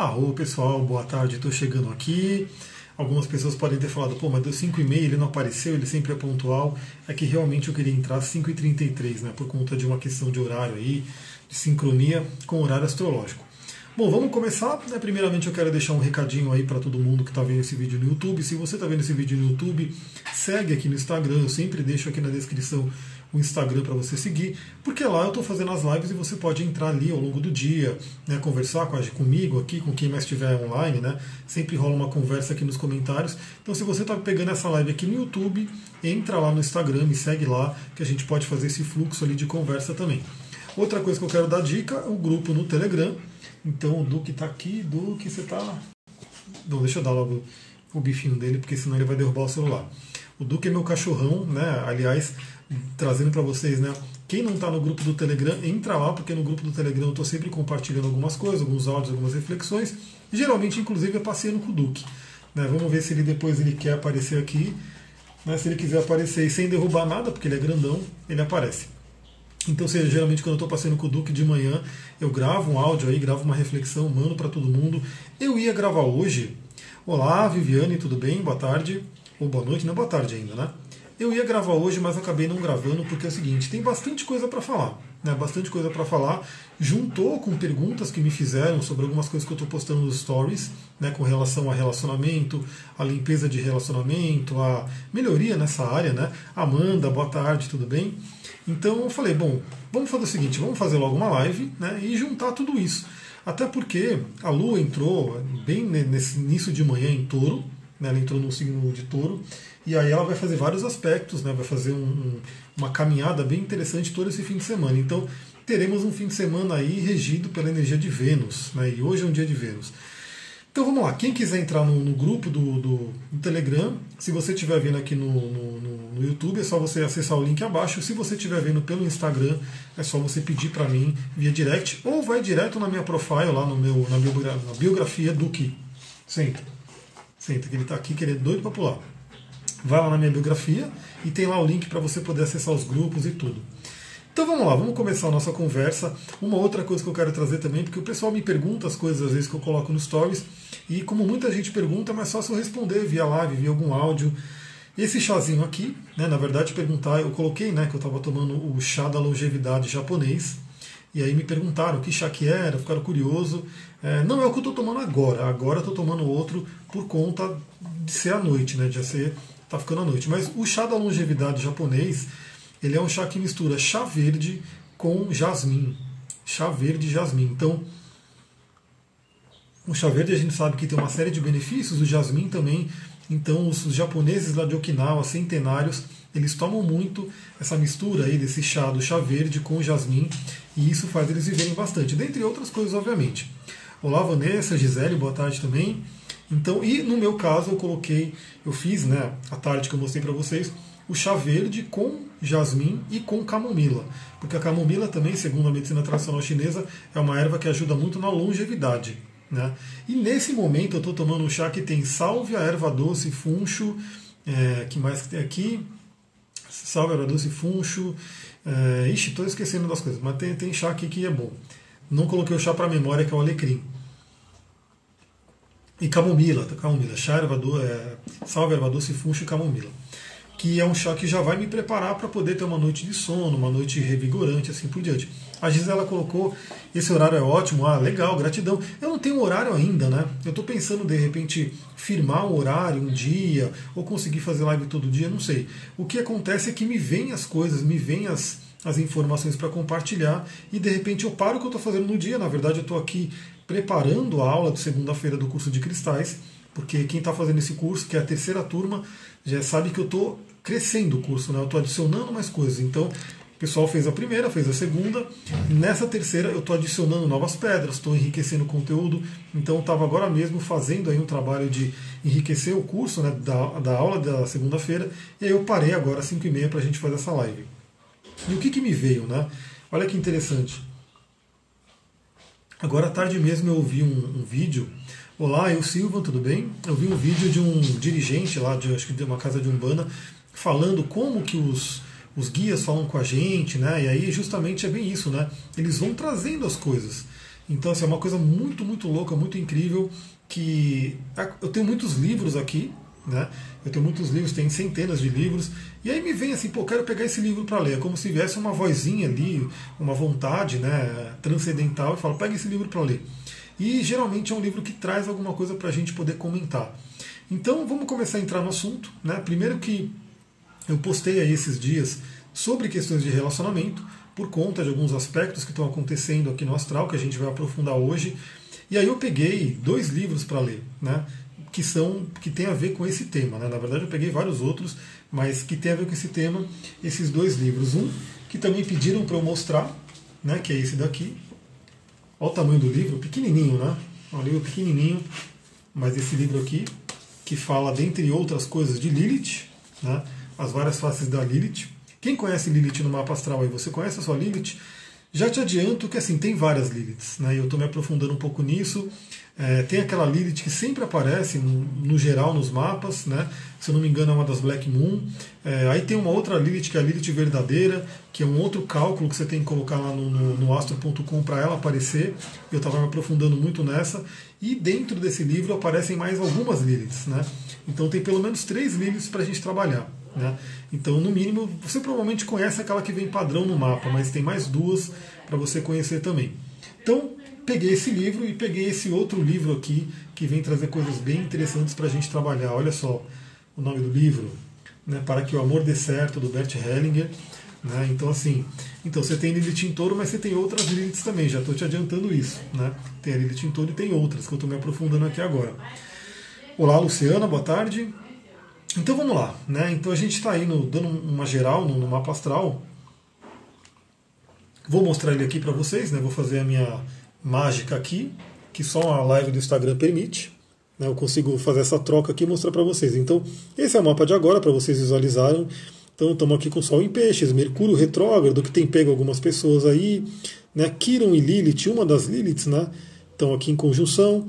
Arro, pessoal, boa tarde, estou chegando aqui. Algumas pessoas podem ter falado, pô, mas deu 5 e meia, ele não apareceu, ele sempre é pontual. É que realmente eu queria entrar às 5 e 33 né, por conta de uma questão de horário aí, de sincronia com o horário astrológico. Bom, vamos começar. Né? Primeiramente eu quero deixar um recadinho aí para todo mundo que está vendo esse vídeo no YouTube. Se você está vendo esse vídeo no YouTube, segue aqui no Instagram, eu sempre deixo aqui na descrição o Instagram para você seguir, porque lá eu estou fazendo as lives e você pode entrar ali ao longo do dia, né, conversar com a, comigo aqui, com quem mais estiver online, né? Sempre rola uma conversa aqui nos comentários. Então, se você está pegando essa live aqui no YouTube, entra lá no Instagram, me segue lá, que a gente pode fazer esse fluxo ali de conversa também. Outra coisa que eu quero dar dica o grupo no Telegram. Então, o Duque está aqui, Duque, você está. Não, deixa eu dar logo o bifinho dele, porque senão ele vai derrubar o celular. O Duque é meu cachorrão, né? Aliás, trazendo para vocês, né? Quem não está no grupo do Telegram, entra lá, porque no grupo do Telegram eu estou sempre compartilhando algumas coisas, alguns áudios, algumas reflexões, geralmente, inclusive, é passeando com o Duque. Né? Vamos ver se ele depois ele quer aparecer aqui. Né? Se ele quiser aparecer e sem derrubar nada, porque ele é grandão, ele aparece. Então, seja, geralmente quando eu estou passeando com o Duque de manhã, eu gravo um áudio aí, gravo uma reflexão, mando para todo mundo. Eu ia gravar hoje. Olá, Viviane, tudo bem? Boa tarde. Ou boa noite, não boa tarde ainda, né? Eu ia gravar hoje, mas acabei não gravando porque é o seguinte, tem bastante coisa para falar, né? Bastante coisa para falar. Juntou com perguntas que me fizeram sobre algumas coisas que eu estou postando nos stories, né, com relação a relacionamento, a limpeza de relacionamento, a melhoria nessa área, né? Amanda, boa tarde, tudo bem? Então eu falei, bom, vamos fazer o seguinte, vamos fazer logo uma live, né, e juntar tudo isso. Até porque a Lua entrou bem nesse início de manhã em Touro, né, ela entrou no signo de Touro e aí ela vai fazer vários aspectos, né? vai fazer um, um, uma caminhada bem interessante todo esse fim de semana. Então teremos um fim de semana aí regido pela energia de Vênus, né? e hoje é um dia de Vênus. Então vamos lá, quem quiser entrar no, no grupo do, do, do, Telegram, se você estiver vendo aqui no, no, no, YouTube, é só você acessar o link abaixo. Se você estiver vendo pelo Instagram, é só você pedir para mim via direct ou vai direto na minha profile, lá no meu, na, biografia, na biografia do que. Senta. Senta, que ele está aqui querendo doido para pular vai lá na minha biografia e tem lá o link para você poder acessar os grupos e tudo. Então vamos lá, vamos começar a nossa conversa. Uma outra coisa que eu quero trazer também, porque o pessoal me pergunta as coisas às vezes que eu coloco nos stories, e como muita gente pergunta, é mais fácil eu responder via live, via algum áudio. Esse chazinho aqui, né, na verdade, perguntar, eu coloquei né, que eu estava tomando o chá da longevidade japonês, e aí me perguntaram que chá que era, ficaram curioso. É, não é o que eu estou tomando agora, agora eu estou tomando outro por conta de ser à noite, né, de ser tá ficando à noite. Mas o chá da longevidade japonês, ele é um chá que mistura chá verde com jasmim. Chá verde e jasmim. Então, o chá verde a gente sabe que tem uma série de benefícios, o jasmim também. Então, os japoneses lá de Okinawa, centenários, eles tomam muito essa mistura aí desse chá do chá verde com o jasmim, e isso faz eles viverem bastante, dentre outras coisas, obviamente. Olá, Vanessa, Gisele, boa tarde também. Então, e no meu caso eu coloquei, eu fiz, né, a tarde que eu mostrei para vocês, o chá verde com jasmim e com camomila. Porque a camomila também, segundo a medicina tradicional chinesa, é uma erva que ajuda muito na longevidade. Né? E nesse momento eu estou tomando um chá que tem sálvia, erva doce, funcho, é, que mais que tem aqui? Sálvia, erva doce, funcho. É, ixi, estou esquecendo das coisas, mas tem, tem chá aqui que é bom. Não coloquei o chá para memória, que é o alecrim. E camomila, camomila, chá, erva doce, é, salve, erva doce, funcho e camomila. Que é um chá que já vai me preparar para poder ter uma noite de sono, uma noite revigorante, assim por diante. A Gisela colocou, esse horário é ótimo, ah, legal, gratidão. Eu não tenho horário ainda, né? Eu estou pensando, de repente, firmar um horário, um dia, ou conseguir fazer live todo dia, não sei. O que acontece é que me vêm as coisas, me vêm as, as informações para compartilhar e de repente eu paro o que eu estou fazendo no dia. Na verdade, eu estou aqui preparando a aula de segunda-feira do curso de cristais, porque quem está fazendo esse curso, que é a terceira turma, já sabe que eu estou crescendo o curso, né? eu estou adicionando mais coisas. Então, o pessoal fez a primeira, fez a segunda, nessa terceira eu estou adicionando novas pedras, estou enriquecendo o conteúdo. Então, estava agora mesmo fazendo aí um trabalho de enriquecer o curso né, da, da aula da segunda-feira, e aí eu parei agora às 5 e meia para a gente fazer essa live. E o que, que me veio? Né? Olha que interessante. Agora à tarde mesmo eu ouvi um, um vídeo. Olá, eu Silva, tudo bem? Eu vi um vídeo de um dirigente lá, de, acho que de uma casa de Umbanda, falando como que os, os guias falam com a gente, né? E aí justamente é bem isso, né? Eles vão trazendo as coisas. Então, assim, é uma coisa muito, muito louca, muito incrível, que eu tenho muitos livros aqui, né? Eu tenho muitos livros, tem centenas de livros, e aí me vem assim, pô, quero pegar esse livro para ler. É como se viesse uma vozinha ali, uma vontade né, transcendental, e falo, pega esse livro para ler. E geralmente é um livro que traz alguma coisa para a gente poder comentar. Então vamos começar a entrar no assunto. Né? Primeiro que eu postei aí esses dias sobre questões de relacionamento, por conta de alguns aspectos que estão acontecendo aqui no astral, que a gente vai aprofundar hoje. E aí eu peguei dois livros para ler, né? Que são que tem a ver com esse tema. Né? Na verdade, eu peguei vários outros, mas que tem a ver com esse tema, esses dois livros. Um que também pediram para eu mostrar, né? Que é esse daqui. Olha o tamanho do livro, pequenininho, né? É um livro pequenininho, mas esse livro aqui que fala, dentre outras coisas, de Lilith, né? As várias faces da Lilith. Quem conhece Lilith no mapa astral aí, você conhece a sua Lilith? Já te adianto que assim, tem várias Liliths, né? eu estou me aprofundando um pouco nisso. É, tem aquela Lilith que sempre aparece, no, no, geral, nos mapas, né? se eu não me engano, é uma das Black Moon. É, aí tem uma outra Lilith, que é a Lilith verdadeira, que é um outro cálculo que você tem que colocar lá no, no, no astro.com para ela aparecer. Eu estava me aprofundando muito nessa. E dentro desse livro aparecem mais algumas Liliths. Né? Então tem pelo menos três Liliths para a gente trabalhar. Né? Então, no mínimo, você provavelmente conhece aquela que vem padrão no mapa, mas tem mais duas para você conhecer também. Então, peguei esse livro e peguei esse outro livro aqui que vem trazer coisas bem interessantes para a gente trabalhar. Olha só o nome do livro, né? Para que o amor dê certo, do Bert Hellinger. Né? Então, assim, então você tem Lilith em touro, mas você tem outras Liliths também, já estou te adiantando isso. Né? Tem a Lilith em touro e tem outras que eu estou me aprofundando aqui agora. Olá, Luciana, boa tarde. Então vamos lá, né? Então a gente está aí no, dando uma geral no, no, mapa astral. Vou mostrar ele aqui para vocês, né? Vou fazer a minha mágica aqui, que só a live do Instagram permite. Né? Eu consigo fazer essa troca aqui e mostrar para vocês. Então esse é o mapa de agora para vocês visualizarem. Então estamos aqui com Sol em Peixes, Mercúrio retrógrado que tem pego algumas pessoas aí, né? Quiron e Lilith, uma das Liliths, né? Estão aqui em conjunção.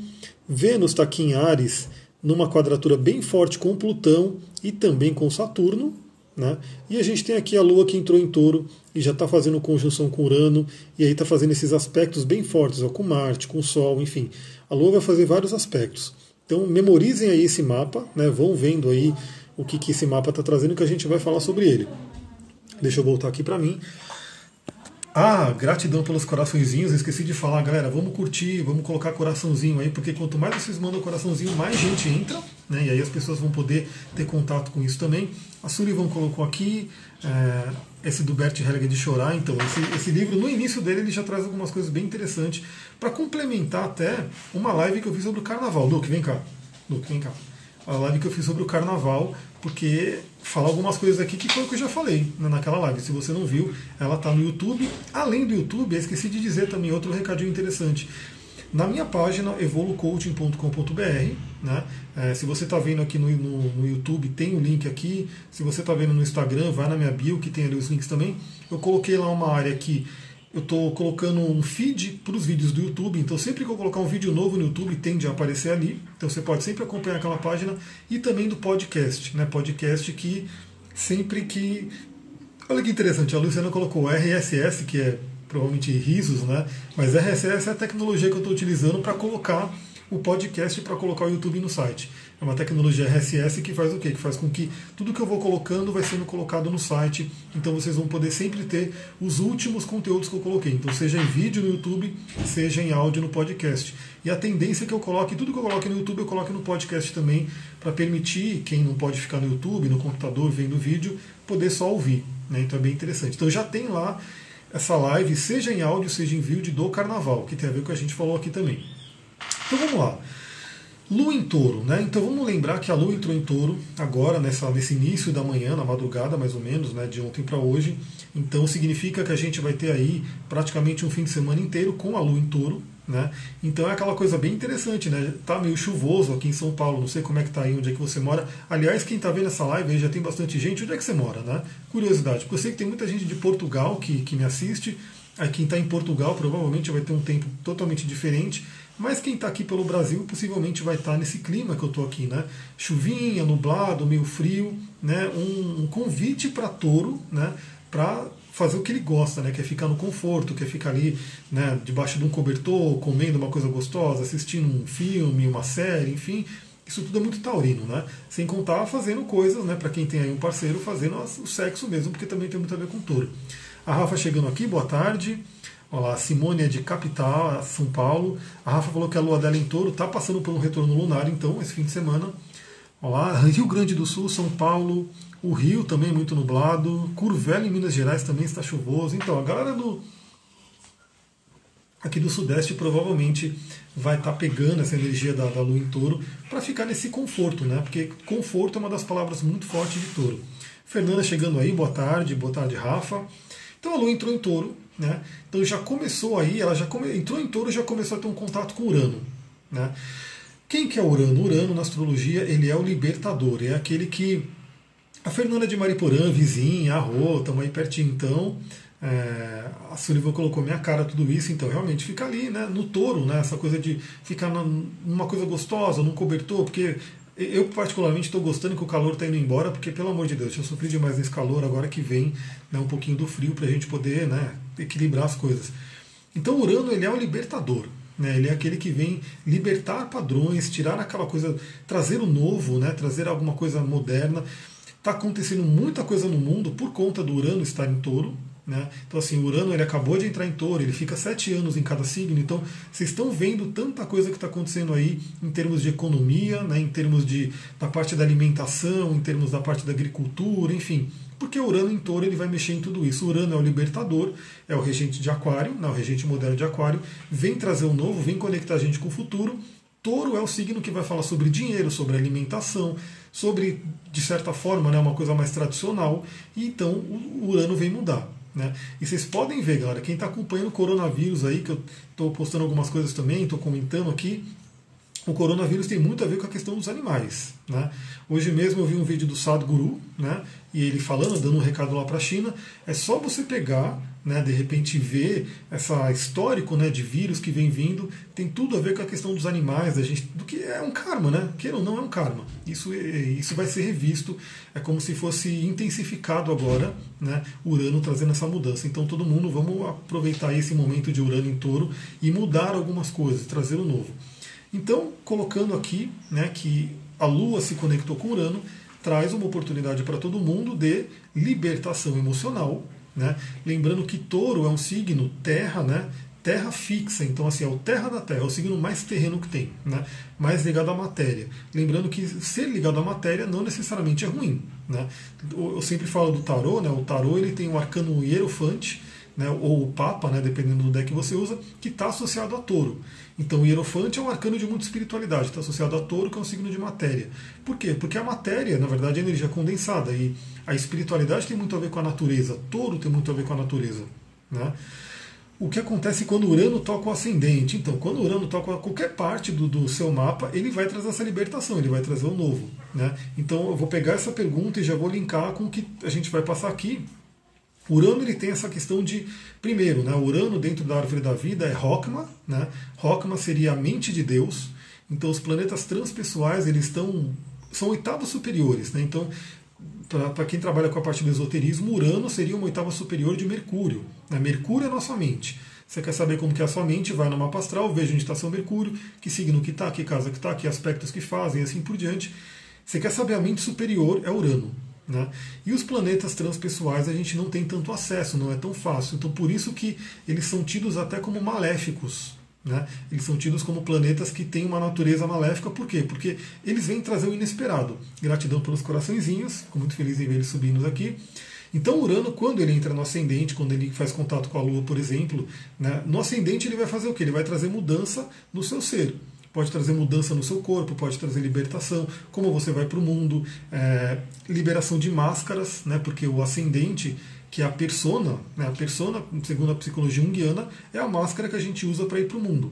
Vênus está aqui em Ares numa quadratura bem forte com Plutão e também com Saturno. Né? E a gente tem aqui a Lua que entrou em touro e já está fazendo conjunção com Urano, e aí está fazendo esses aspectos bem fortes, ó, com Marte, com o Sol, enfim. A Lua vai fazer vários aspectos. Então memorizem aí esse mapa, né? vão vendo aí o que, que esse mapa está trazendo que a gente vai falar sobre ele. Deixa eu voltar aqui para mim. Ah, gratidão pelos coraçõezinhos. Esqueci de falar, galera. Vamos curtir, vamos colocar coraçãozinho aí, porque quanto mais vocês mandam coraçãozinho, mais gente entra, né? E aí as pessoas vão poder ter contato com isso também. A Sullivan colocou aqui é, esse do Bert Hellinger de chorar. Então, esse, esse, livro, no início dele, ele já traz algumas coisas bem interessantes para complementar até uma live que eu fiz sobre o carnaval. Luke, vem cá. Luke, vem cá. A live que eu fiz sobre o carnaval, porque falar algumas coisas aqui que foi o que eu já falei né, naquela live. Se você não viu, ela está no YouTube. Além do YouTube, esqueci de dizer também outro recadinho interessante. Na minha página evolucoaching.com.br, né? É, se você está vendo aqui no, no, no, YouTube, tem o um link aqui. Se você está vendo no Instagram, vai na minha bio que tem ali os links também. Eu coloquei lá uma área que eu estou colocando um feed para os vídeos do YouTube, então sempre que eu colocar um vídeo novo no YouTube tende a aparecer ali. Então você pode sempre acompanhar aquela página e também do podcast, né? Podcast que sempre que. Olha que interessante, a Luciana colocou RSS, que é provavelmente risos, né? Mas RSS é a tecnologia que eu estou utilizando para colocar o podcast para colocar o YouTube no site. É uma tecnologia RSS que faz o quê? Que faz com que tudo que eu vou colocando vai sendo colocado no site. Então vocês vão poder sempre ter os últimos conteúdos que eu coloquei. Então seja em vídeo no YouTube, seja em áudio no podcast. E a tendência é que eu coloque, tudo que eu coloque no YouTube, eu coloque no podcast também, para permitir quem não pode ficar no YouTube, no computador, vendo vídeo, poder só ouvir. Né? Então é bem interessante. Então já tem lá essa live, seja em áudio, seja em vídeo, do carnaval, que tem a ver com o que a gente falou aqui também. Então vamos lá. Lua em touro, né? Então vamos lembrar que a Lua entrou em touro agora, nessa, nesse início da manhã, na madrugada mais ou menos, né, de ontem para hoje. Então significa que a gente vai ter aí praticamente um fim de semana inteiro com a Lua em touro. Né? Então é aquela coisa bem interessante, né? Tá meio chuvoso aqui em São Paulo, não sei como é que tá aí, onde é que você mora. Aliás, quem tá vendo essa live aí já tem bastante gente, onde é que você mora, né? Curiosidade, porque eu sei que tem muita gente de Portugal que, que me assiste. Aí quem está em Portugal provavelmente vai ter um tempo totalmente diferente. Mas quem está aqui pelo Brasil possivelmente vai estar tá nesse clima que eu estou aqui, né? Chuvinha, nublado, meio frio, né? Um, um convite para touro, né? Para fazer o que ele gosta, né? Quer ficar no conforto, quer ficar ali, né, debaixo de um cobertor, comendo uma coisa gostosa, assistindo um filme, uma série, enfim. Isso tudo é muito taurino, né? Sem contar fazendo coisas, né? Para quem tem aí um parceiro, fazendo o sexo mesmo, porque também tem muito a ver com touro. A Rafa chegando aqui, boa tarde. Olha lá, Simone é de Capital, São Paulo. A Rafa falou que a lua dela em touro está passando por um retorno lunar, então, esse fim de semana. Olha lá, Rio Grande do Sul, São Paulo, o Rio também muito nublado, Curvelo em Minas Gerais também está chuvoso. Então, a galera do, aqui do Sudeste provavelmente vai estar tá pegando essa energia da, da lua em touro para ficar nesse conforto, né? Porque conforto é uma das palavras muito fortes de touro. Fernanda chegando aí, boa tarde, boa tarde, Rafa. Então a lua entrou em touro, né? Então já começou aí, ela já come, entrou em touro já começou a ter um contato com Urano, né? Quem que é Urano? Urano na astrologia ele é o libertador, é aquele que a Fernanda de Mariporã, vizinha, a Rô, estamos aí pertinho então. É, a Sullivan colocou minha cara tudo isso, então realmente fica ali, né, no touro, né, essa coisa de ficar numa coisa gostosa, num cobertor, porque eu particularmente estou gostando que o calor está indo embora, porque pelo amor de Deus, eu sofri demais nesse calor, agora que vem né, um pouquinho do frio para a gente poder né, equilibrar as coisas. Então Urano ele é o libertador, né, ele é aquele que vem libertar padrões, tirar aquela coisa, trazer o novo, né, trazer alguma coisa moderna. Está acontecendo muita coisa no mundo por conta do Urano estar em touro. Né? Então, assim, Urano ele acabou de entrar em touro, ele fica sete anos em cada signo. Então, vocês estão vendo tanta coisa que está acontecendo aí em termos de economia, né? em termos de, da parte da alimentação, em termos da parte da agricultura, enfim. Porque Urano em touro ele vai mexer em tudo isso. Urano é o libertador, é o regente de Aquário, né? o regente moderno de Aquário, vem trazer o novo, vem conectar a gente com o futuro. Touro é o signo que vai falar sobre dinheiro, sobre alimentação, sobre, de certa forma, né, uma coisa mais tradicional, e então o Urano vem mudar. Né? E vocês podem ver, galera, quem está acompanhando o coronavírus aí, que eu estou postando algumas coisas também, estou comentando aqui, o coronavírus tem muito a ver com a questão dos animais. Né? Hoje mesmo eu vi um vídeo do Sadhguru, né? e ele falando, dando um recado lá para a China. É só você pegar, né, de repente ver essa histórico né, de vírus que vem vindo, tem tudo a ver com a questão dos animais, da gente, do que é um karma, né? Ou não é um karma. Isso, isso vai ser revisto, é como se fosse intensificado agora, né? Urano trazendo essa mudança. Então todo mundo vamos aproveitar esse momento de Urano em touro e mudar algumas coisas, trazer o novo. Então, colocando aqui né, que a Lua se conectou com Urano, traz uma oportunidade para todo mundo de libertação emocional. Né? Lembrando que touro é um signo terra, né? terra fixa, então assim, é o terra da terra, é o signo mais terreno que tem, né? mais ligado à matéria. Lembrando que ser ligado à matéria não necessariamente é ruim. Né? Eu sempre falo do tarô, né? o tarô ele tem o arcano hierofante, né? ou o papa, né? dependendo do deck que você usa, que está associado a touro. Então o Hierofante é um arcano de muita espiritualidade, está associado a touro, que é um signo de matéria. Por quê? Porque a matéria, na verdade, é energia condensada e a espiritualidade tem muito a ver com a natureza, touro tem muito a ver com a natureza. Né? O que acontece quando Urano toca o ascendente? Então, quando Urano toca qualquer parte do, do seu mapa, ele vai trazer essa libertação, ele vai trazer o novo. Né? Então, eu vou pegar essa pergunta e já vou linkar com o que a gente vai passar aqui, Urano ele tem essa questão de, primeiro, né, Urano dentro da árvore da vida é Rokma, né? Rokma seria a mente de Deus. Então os planetas transpessoais eles estão são oitavas superiores, né? Então para quem trabalha com a parte do esoterismo, Urano seria uma oitava superior de Mercúrio. Né? Mercúrio é nossa mente. Você quer saber como que é a sua mente? Vai no mapa astral, veja onde está seu Mercúrio, que signo que está, que casa que está, que aspectos que fazem, assim por diante. Você quer saber a mente superior? É Urano. Né? E os planetas transpessoais a gente não tem tanto acesso, não é tão fácil. Então por isso que eles são tidos até como maléficos. Né? Eles são tidos como planetas que têm uma natureza maléfica, por quê? Porque eles vêm trazer o inesperado. Gratidão pelos coraçõezinhos, fico muito feliz em ver eles subindo aqui. Então Urano, quando ele entra no ascendente, quando ele faz contato com a Lua, por exemplo, né, no ascendente ele vai fazer o quê? Ele vai trazer mudança no seu ser pode trazer mudança no seu corpo, pode trazer libertação, como você vai para o mundo, é, liberação de máscaras, né, porque o ascendente, que a persona, né, a persona, segundo a psicologia junguiana, é a máscara que a gente usa para ir para o mundo.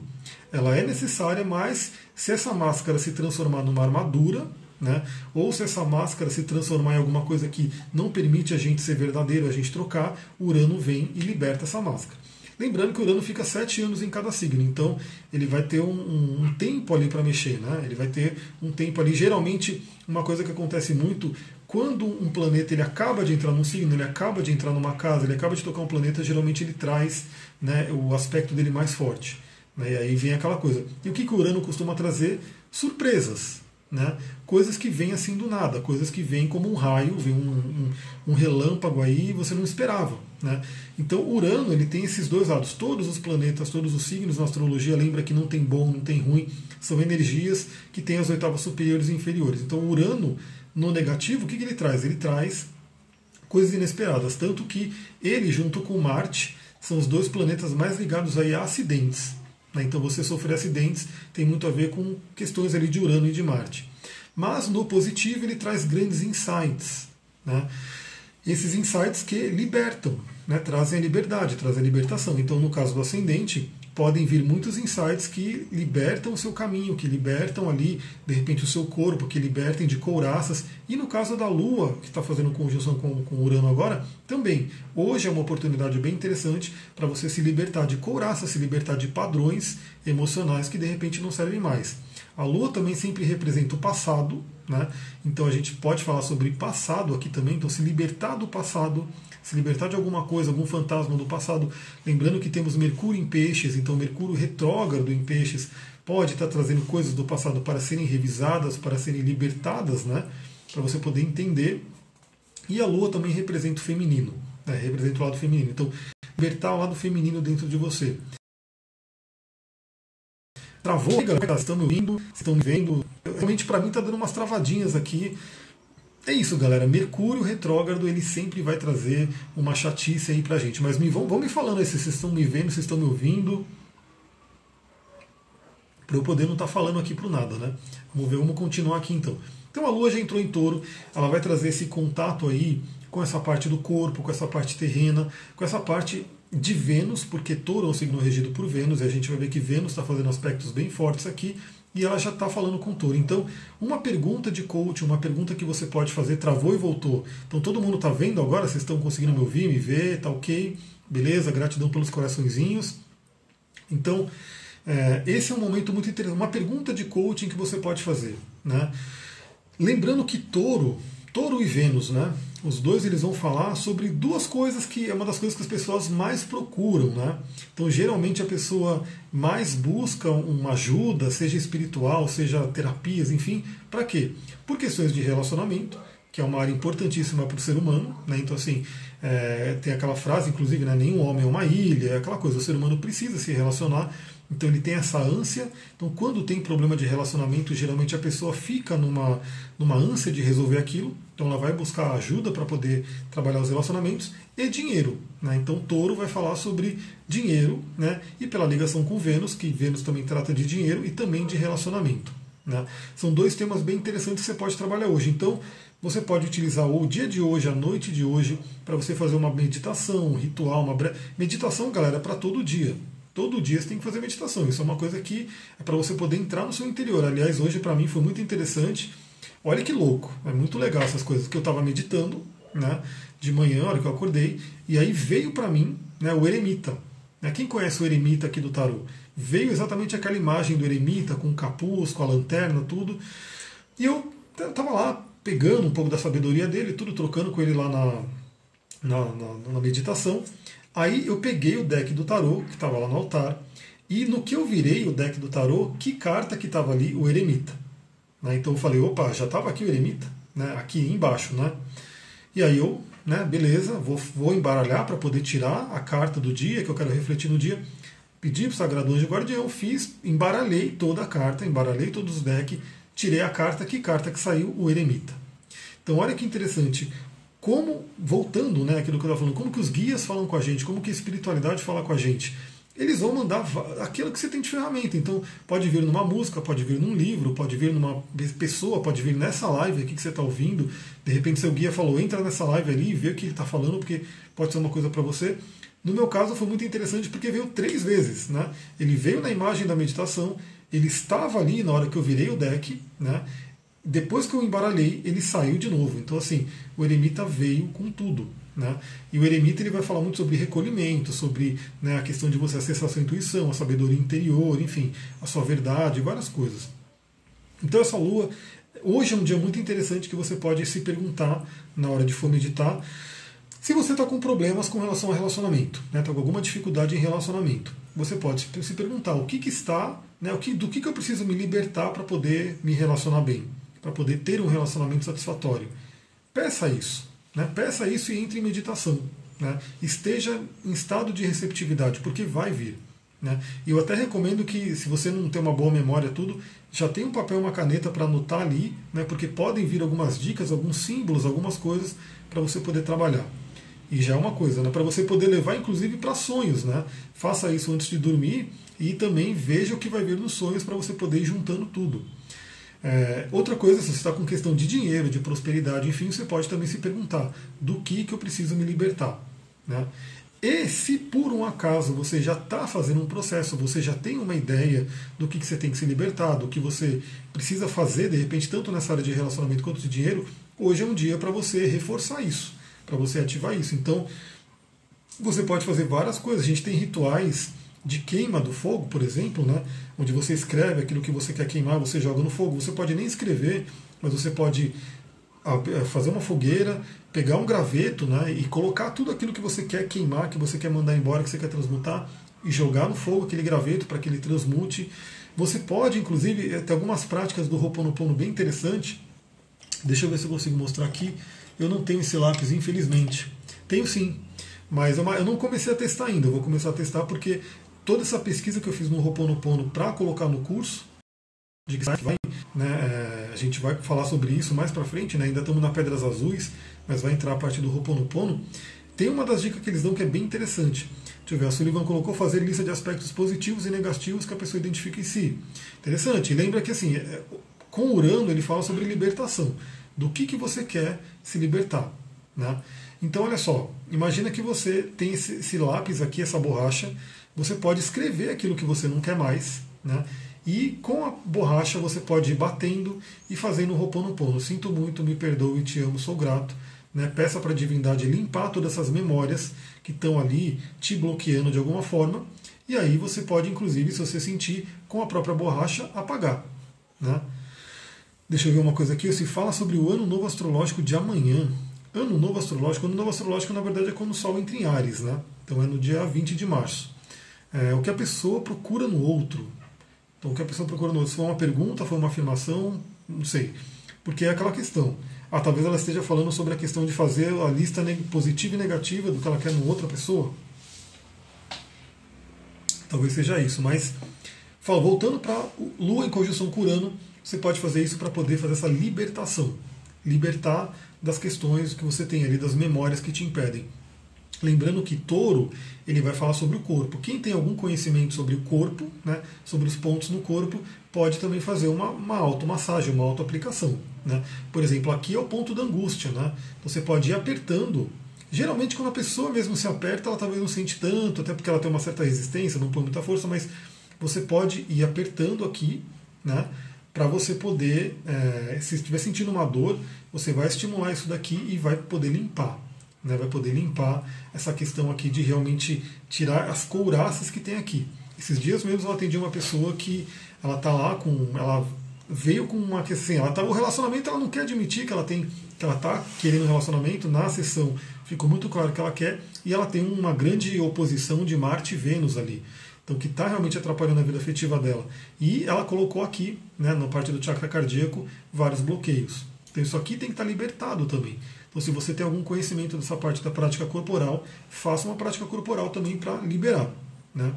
Ela é necessária, mas se essa máscara se transformar numa armadura, né? Ou se essa máscara se transformar em alguma coisa que não permite a gente ser verdadeiro, a gente trocar, Urano vem e liberta essa máscara. Lembrando que Urano fica sete anos em cada signo, então ele vai ter um, um, um tempo ali para mexer, né? Ele vai ter um tempo ali. Geralmente, uma coisa que acontece muito quando um planeta ele acaba de entrar num signo, ele acaba de entrar numa casa, ele acaba de tocar um planeta, geralmente ele traz né, o aspecto dele mais forte. Né, e aí vem aquela coisa. E o que, que Urano costuma trazer? Surpresas. Né? Coisas que vêm assim do nada, coisas que vêm como um raio, vem um, um, um relâmpago aí e você não esperava. Né? Então Urano ele tem esses dois lados. Todos os planetas, todos os signos na astrologia, lembra que não tem bom, não tem ruim, são energias que têm as oitavas superiores e inferiores. Então Urano, no negativo, o que, que ele traz? Ele traz coisas inesperadas. Tanto que ele, junto com Marte, são os dois planetas mais ligados aí a acidentes. Né? Então você sofrer acidentes tem muito a ver com questões ali de Urano e de Marte. Mas no positivo ele traz grandes insights. Né? Esses insights que libertam, né? trazem a liberdade, trazem a libertação. Então no caso do ascendente, podem vir muitos insights que libertam o seu caminho, que libertam ali, de repente, o seu corpo, que libertem de couraças. E no caso da Lua, que está fazendo conjunção com, com Urano agora, também. Hoje é uma oportunidade bem interessante para você se libertar de couraças, se libertar de padrões emocionais que de repente não servem mais. A Lua também sempre representa o passado, né? então a gente pode falar sobre passado aqui também, então se libertar do passado se libertar de alguma coisa, algum fantasma do passado. Lembrando que temos Mercúrio em peixes, então Mercúrio retrógrado em peixes pode estar trazendo coisas do passado para serem revisadas, para serem libertadas, né? para você poder entender. E a Lua também representa o feminino, né? representa o lado feminino. Então, libertar o lado feminino dentro de você. Travou, galera? Estão me ouvindo? Estão me vendo? Realmente, para mim, está dando umas travadinhas aqui. É isso, galera. Mercúrio retrógrado ele sempre vai trazer uma chatice aí pra gente. Mas me vão, vão me falando aí se vocês estão me vendo, se estão me ouvindo. Para eu poder não estar tá falando aqui pro nada, né? Vamos ver, vamos continuar aqui então. Então a Lua já entrou em touro, ela vai trazer esse contato aí com essa parte do corpo, com essa parte terrena, com essa parte de Vênus, porque touro é um signo regido por Vênus, e a gente vai ver que Vênus está fazendo aspectos bem fortes aqui, e ela já está falando com o touro. Então, uma pergunta de coach, uma pergunta que você pode fazer, travou e voltou. Então, todo mundo está vendo agora? Vocês estão conseguindo me ouvir, me ver? Tá ok? Beleza? Gratidão pelos coraçõezinhos. Então, é, esse é um momento muito interessante. Uma pergunta de coaching que você pode fazer. Né? Lembrando que touro Touro e Vênus, né? Os dois eles vão falar sobre duas coisas que é uma das coisas que as pessoas mais procuram, né? Então, geralmente a pessoa mais busca uma ajuda, seja espiritual, seja terapias, enfim, para quê? Por questões de relacionamento, que é uma área importantíssima para o ser humano, né? Então, assim, é, tem aquela frase, inclusive, né? Nenhum homem é uma ilha, é aquela coisa, o ser humano precisa se relacionar então ele tem essa ânsia. Então quando tem problema de relacionamento, geralmente a pessoa fica numa, numa ânsia de resolver aquilo. Então ela vai buscar ajuda para poder trabalhar os relacionamentos e dinheiro. Né? Então Touro vai falar sobre dinheiro, né? E pela ligação com Vênus, que Vênus também trata de dinheiro e também de relacionamento. Né? São dois temas bem interessantes que você pode trabalhar hoje. Então você pode utilizar o dia de hoje, a noite de hoje, para você fazer uma meditação, um ritual, uma bre... meditação, galera, para todo dia. Todo dia você tem que fazer meditação. Isso é uma coisa que é para você poder entrar no seu interior. Aliás, hoje para mim foi muito interessante. Olha que louco, é muito legal essas coisas que eu estava meditando, né, de manhã, a hora que eu acordei, e aí veio para mim, né, o eremita. Né, quem conhece o eremita aqui do tarô? Veio exatamente aquela imagem do eremita com o capuz, com a lanterna, tudo. E eu estava lá pegando um pouco da sabedoria dele, tudo trocando com ele lá na, na, na, na meditação. Aí eu peguei o deck do tarô, que estava lá no altar, e no que eu virei o deck do tarô, que carta que estava ali? O eremita. Né? Então eu falei, opa, já estava aqui o eremita? Né? Aqui embaixo, né? E aí eu, né, beleza, vou, vou embaralhar para poder tirar a carta do dia, que eu quero refletir no dia. Pedi para o Sagrado Anjo Guardião, fiz, embaralhei toda a carta, embaralhei todos os decks, tirei a carta, que carta que saiu? O eremita. Então olha que interessante, como, voltando né, aquilo que eu estava falando, como que os guias falam com a gente, como que a espiritualidade fala com a gente. Eles vão mandar aquilo que você tem de ferramenta. Então, pode vir numa música, pode vir num livro, pode vir numa pessoa, pode vir nessa live aqui que você está ouvindo. De repente, seu guia falou: entra nessa live ali e vê o que ele está falando, porque pode ser uma coisa para você. No meu caso, foi muito interessante porque veio três vezes. Né? Ele veio na imagem da meditação, ele estava ali na hora que eu virei o deck, né? Depois que eu embaralhei, ele saiu de novo. Então, assim, o eremita veio com tudo. Né? E o eremita ele vai falar muito sobre recolhimento, sobre né, a questão de você acessar a sua intuição, a sabedoria interior, enfim, a sua verdade, várias coisas. Então, essa lua Hoje é um dia muito interessante que você pode se perguntar na hora de for meditar se você está com problemas com relação ao relacionamento, está né, tá com alguma dificuldade em relacionamento. Você pode se perguntar o que, que está, né, o que, do que, que eu preciso me libertar para poder me relacionar bem, para poder ter um relacionamento satisfatório. Peça isso. Né, peça isso e entre em meditação. Né, esteja em estado de receptividade, porque vai vir. Né? E eu até recomendo que, se você não tem uma boa memória, tudo, já tem um papel e uma caneta para anotar ali, né? porque podem vir algumas dicas, alguns símbolos, algumas coisas para você poder trabalhar. E já é uma coisa, né? para você poder levar inclusive para sonhos. Né? Faça isso antes de dormir e também veja o que vai vir nos sonhos para você poder ir juntando tudo. É, outra coisa, se você está com questão de dinheiro, de prosperidade, enfim, você pode também se perguntar do que, que eu preciso me libertar. Né? E se por um acaso você já está fazendo um processo, você já tem uma ideia do que, que você tem que se libertar, do que você precisa fazer, de repente, tanto nessa área de relacionamento quanto de dinheiro, hoje é um dia para você reforçar isso, para você ativar isso. Então, você pode fazer várias coisas. A gente tem rituais de queima do fogo, por exemplo, né? onde você escreve aquilo que você quer queimar, você joga no fogo. Você pode nem escrever, mas você pode é, fazer uma fogueira, pegar um graveto né, e colocar tudo aquilo que você quer queimar, que você quer mandar embora, que você quer transmutar, e jogar no fogo aquele graveto para que ele transmute. Você pode, inclusive, é, ter algumas práticas do Ho'oponopono bem interessante. Deixa eu ver se eu consigo mostrar aqui. Eu não tenho esse lápis, infelizmente. Tenho sim, mas é eu não comecei a testar ainda. Eu vou começar a testar porque toda essa pesquisa que eu fiz no Ho'oponopono para colocar no curso, de que vai, né, é, a gente vai falar sobre isso mais para frente, né, ainda estamos na Pedras Azuis, mas vai entrar a parte do Ho'oponopono. Tem uma das dicas que eles dão que é bem interessante. Deixa eu ver, a Sullivan colocou fazer lista de aspectos positivos e negativos que a pessoa identifica em si. Interessante. E lembra que assim, é, com Urano ele fala sobre libertação. Do que, que você quer se libertar. Né? Então, olha só, imagina que você tem esse, esse lápis aqui, essa borracha, você pode escrever aquilo que você não quer mais, né? E com a borracha você pode ir batendo e fazendo um roponopono. Sinto muito, me perdoe, te amo, sou grato. Né? Peça para a divindade limpar todas essas memórias que estão ali te bloqueando de alguma forma. E aí você pode, inclusive, se você sentir, com a própria borracha, apagar. Né? Deixa eu ver uma coisa aqui. Se fala sobre o ano novo astrológico de amanhã. Ano novo astrológico. Ano novo astrológico, na verdade, é quando o Sol entra em Ares. Né? Então é no dia 20 de março. É, o que a pessoa procura no outro. Então, o que a pessoa procura no outro, se foi uma pergunta, foi uma afirmação, não sei. Porque é aquela questão. Ah, talvez ela esteja falando sobre a questão de fazer a lista positiva e negativa do que ela quer no outra pessoa. Talvez seja isso, mas voltando para Lua em conjunção com Urano, você pode fazer isso para poder fazer essa libertação. Libertar das questões que você tem ali, das memórias que te impedem. Lembrando que touro ele vai falar sobre o corpo. Quem tem algum conhecimento sobre o corpo, né, sobre os pontos no corpo, pode também fazer uma, uma automassagem, uma autoaplicação. Né? Por exemplo, aqui é o ponto da angústia. Né? Você pode ir apertando. Geralmente, quando a pessoa mesmo se aperta, ela talvez não sente tanto, até porque ela tem uma certa resistência, não põe muita força, mas você pode ir apertando aqui, né? para você poder, é, se estiver sentindo uma dor, você vai estimular isso daqui e vai poder limpar né, vai poder limpar essa questão aqui de realmente tirar as couraças que tem aqui. Esses dias mesmo eu atendi uma pessoa que ela tá lá com. Ela veio com uma questão. Assim, ela tá, o relacionamento ela não quer admitir que ela tem. que ela tá querendo um relacionamento. Na sessão ficou muito claro que ela quer, e ela tem uma grande oposição de Marte e Vênus ali. Então, que está realmente atrapalhando a vida afetiva dela. E ela colocou aqui, né, na parte do chakra cardíaco, vários bloqueios. Então, isso aqui tem que estar tá libertado também. Então, se você tem algum conhecimento dessa parte da prática corporal, faça uma prática corporal também para liberar. Né?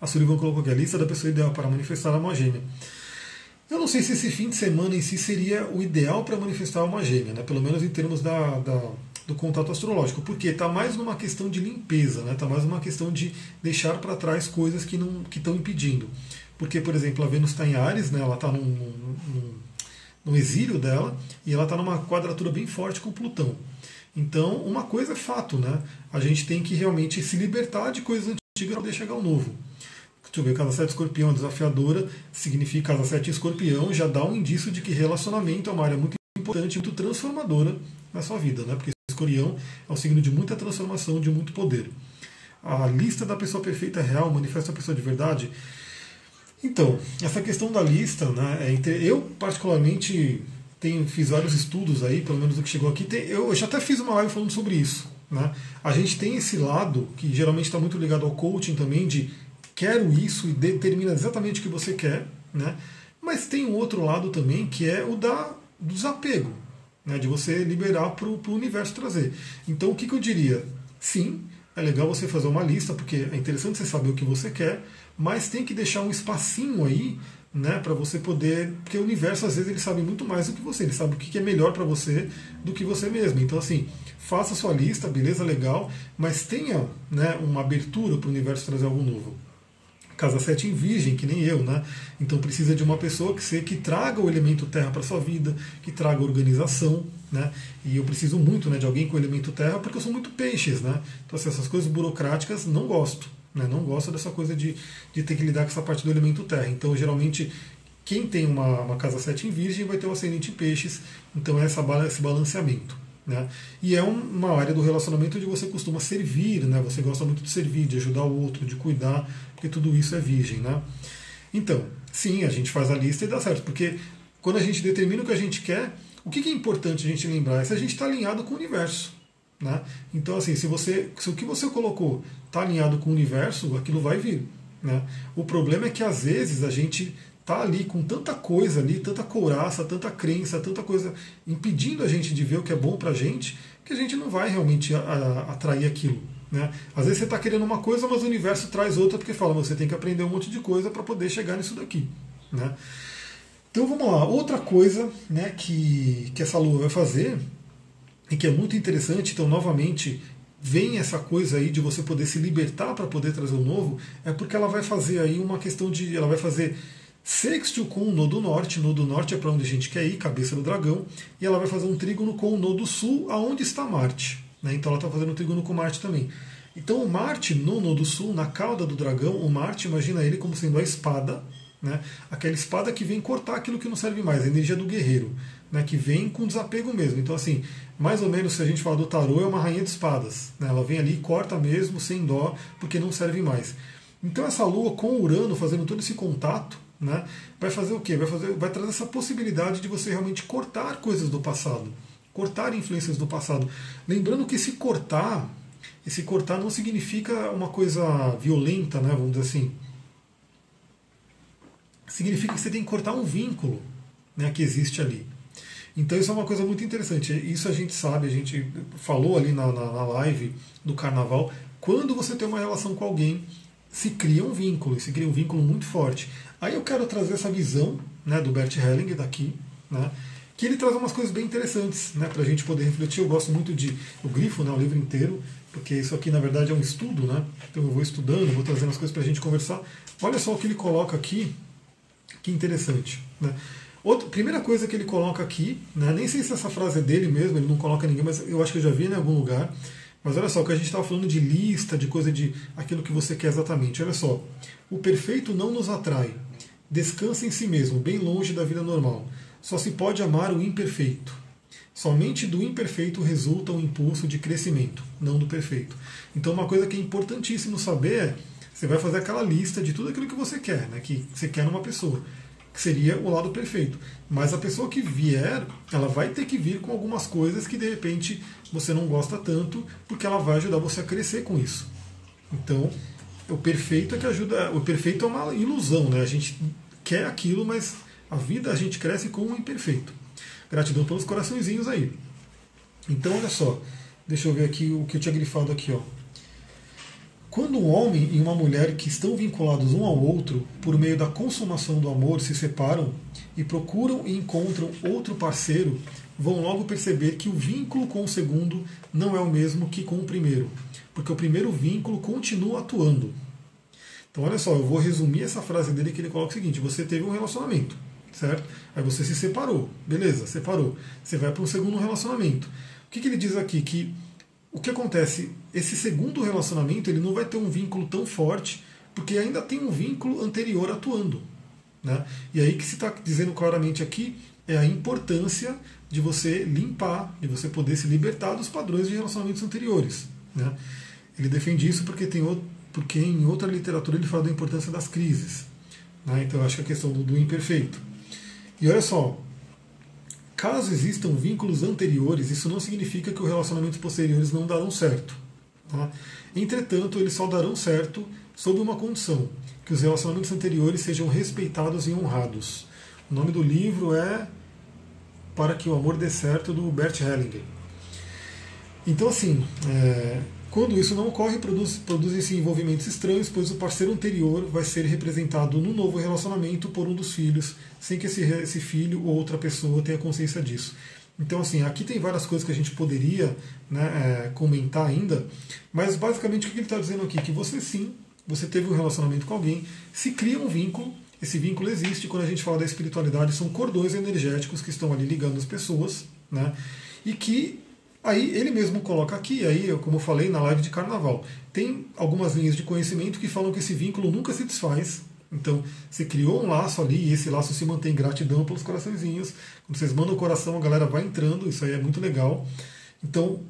A Sullivan colocou aqui a lista da pessoa ideal para manifestar a alma gêmea. Eu não sei se esse fim de semana em si seria o ideal para manifestar a alma gêmea, né? pelo menos em termos da, da do contato astrológico, porque está mais numa questão de limpeza, está né? Tá mais numa questão de deixar para trás coisas que não que estão impedindo. Porque, por exemplo, a Vênus está em Ares, né? ela está num, num, no exílio dela, e ela está numa quadratura bem forte com Plutão. Então, uma coisa é fato, né? A gente tem que realmente se libertar de coisas antigas para poder chegar ao novo. Deixa eu ver, casa 7 escorpião é desafiadora, significa casa 7 escorpião, já dá um indício de que relacionamento é uma área muito importante, muito transformadora na sua vida, né? Porque escorpião é um signo de muita transformação, de muito poder. A lista da pessoa perfeita real manifesta a pessoa de verdade Então, essa questão da lista, né, é, eu particularmente tenho, fiz vários estudos aí, pelo menos o que chegou aqui, eu já até fiz uma live falando sobre isso. Né? A gente tem esse lado, que geralmente está muito ligado ao coaching também, de quero isso e determina exatamente o que você quer, né? mas tem um outro lado também que é o da, do desapego, né? de você liberar para o universo trazer. Então o que, que eu diria? Sim, é legal você fazer uma lista, porque é interessante você saber o que você quer, mas tem que deixar um espacinho aí né, para você poder, porque o universo às vezes ele sabe muito mais do que você, ele sabe o que é melhor para você do que você mesmo. Então assim, faça sua lista, beleza, legal, mas tenha, né, uma abertura para o universo trazer algo novo. Casa 7 em virgem, que nem eu, né? Então precisa de uma pessoa que, se, que traga o elemento terra para sua vida, que traga organização, né? E eu preciso muito né, de alguém com o elemento terra porque eu sou muito peixes, né? Então assim, essas coisas burocráticas não gosto. Né? Não gosto dessa coisa de, de ter que lidar com essa parte do elemento terra. Então, geralmente, quem tem uma, uma casa 7 em virgem vai ter um ascendente em peixes, então é essa, esse balanceamento. Né? E é uma área do relacionamento onde você costuma servir, né? você gosta muito de servir, de ajudar o outro, de cuidar, porque tudo isso é virgem. Né? Então, sim, a gente faz a lista e dá certo, porque quando a gente determina o que a gente quer, o que é importante a gente lembrar é se a gente está alinhado com o universo. Né? Então, assim, se, você, se o que você colocou está alinhado com o universo, aquilo vai vir. Né? O problema é que às vezes a gente está ali com tanta coisa ali, tanta couraça, tanta crença, tanta coisa impedindo a gente de ver o que é bom para a gente, que a gente não vai realmente a, a, atrair aquilo. Né? Às vezes você está querendo uma coisa, mas o universo traz outra porque fala, você tem que aprender um monte de coisa para poder chegar nisso daqui. Né? Então vamos lá, outra coisa né, que, que essa lua vai fazer e que é muito interessante, então novamente vem essa coisa aí de você poder se libertar para poder trazer o novo, é porque ela vai fazer aí uma questão de. Ela vai fazer sextil com o nodo norte, nodo norte é para onde a gente quer ir, cabeça do dragão, e ela vai fazer um trígono com o nodo sul, aonde está Marte. Né? Então ela está fazendo um trígono com Marte também. Então o Marte no nodo sul, na cauda do dragão, o Marte, imagina ele como sendo a espada, né? aquela espada que vem cortar aquilo que não serve mais, a energia do guerreiro né, que vem com desapego mesmo. Então, assim, mais ou menos se a gente falar do tarô, é uma rainha de espadas. Né? Ela vem ali e corta mesmo, sem dó, porque não serve mais. Então, essa lua com Urano fazendo todo esse contato, né, vai fazer o quê? Vai, fazer, vai trazer essa possibilidade de você realmente cortar coisas do passado, cortar influências do passado. Lembrando que esse cortar, esse cortar não significa uma coisa violenta, né, vamos dizer assim. Significa que você tem que cortar um vínculo né, que existe ali. Então isso é uma coisa muito interessante. Isso a gente sabe, a gente falou ali na, na, na live do carnaval. Quando você tem uma relação com alguém, se cria um vínculo, se cria um vínculo muito forte. Aí eu quero trazer essa visão né, do Bert Helling daqui, né, que ele traz umas coisas bem interessantes né, para a gente poder refletir. Eu gosto muito de o grifo, né, o livro inteiro, porque isso aqui na verdade é um estudo, né? Então eu vou estudando, vou trazendo as coisas para a gente conversar. Olha só o que ele coloca aqui, que interessante. Né? Outra, primeira coisa que ele coloca aqui, né, nem sei se essa frase é dele mesmo, ele não coloca ninguém, mas eu acho que eu já vi em algum lugar. Mas olha só, que a gente estava falando de lista, de coisa de aquilo que você quer exatamente. Olha só, o perfeito não nos atrai. Descansa em si mesmo, bem longe da vida normal. Só se pode amar o imperfeito. Somente do imperfeito resulta um impulso de crescimento, não do perfeito. Então, uma coisa que é importantíssimo saber é: você vai fazer aquela lista de tudo aquilo que você quer, né, que você quer numa pessoa que seria o lado perfeito. Mas a pessoa que vier, ela vai ter que vir com algumas coisas que de repente você não gosta tanto, porque ela vai ajudar você a crescer com isso. Então, o perfeito é que ajuda. O perfeito é uma ilusão, né? A gente quer aquilo, mas a vida a gente cresce com o imperfeito. Gratidão pelos coraçõezinhos aí. Então, olha só. Deixa eu ver aqui o que eu tinha grifado aqui, ó. Quando um homem e uma mulher que estão vinculados um ao outro por meio da consumação do amor se separam e procuram e encontram outro parceiro, vão logo perceber que o vínculo com o segundo não é o mesmo que com o primeiro, porque o primeiro vínculo continua atuando. Então, olha só, eu vou resumir essa frase dele que ele coloca o seguinte: você teve um relacionamento, certo? Aí você se separou, beleza, separou. Você vai para um segundo relacionamento. O que, que ele diz aqui? Que o que acontece? Esse segundo relacionamento ele não vai ter um vínculo tão forte, porque ainda tem um vínculo anterior atuando. Né? E aí que se está dizendo claramente aqui é a importância de você limpar, de você poder se libertar dos padrões de relacionamentos anteriores. Né? Ele defende isso porque, tem outro, porque em outra literatura ele fala da importância das crises. Né? Então eu acho que é a questão do, do imperfeito. E olha só, caso existam vínculos anteriores, isso não significa que os relacionamentos posteriores não darão certo. Tá? Entretanto, eles só darão certo sob uma condição: que os relacionamentos anteriores sejam respeitados e honrados. O nome do livro é Para que o Amor Dê Certo, do Bert Hellinger. Então, assim, é, quando isso não ocorre, produz, produzem-se envolvimentos estranhos, pois o parceiro anterior vai ser representado no novo relacionamento por um dos filhos, sem que esse, esse filho ou outra pessoa tenha consciência disso. Então, assim, aqui tem várias coisas que a gente poderia né, é, comentar ainda, mas basicamente o que ele está dizendo aqui? Que você sim, você teve um relacionamento com alguém, se cria um vínculo, esse vínculo existe, quando a gente fala da espiritualidade, são cordões energéticos que estão ali ligando as pessoas, né? E que Aí ele mesmo coloca aqui, aí, como eu falei na live de carnaval, tem algumas linhas de conhecimento que falam que esse vínculo nunca se desfaz. Então, você criou um laço ali e esse laço se mantém gratidão pelos coraçõezinhos. Quando vocês mandam o coração, a galera vai entrando, isso aí é muito legal. Então,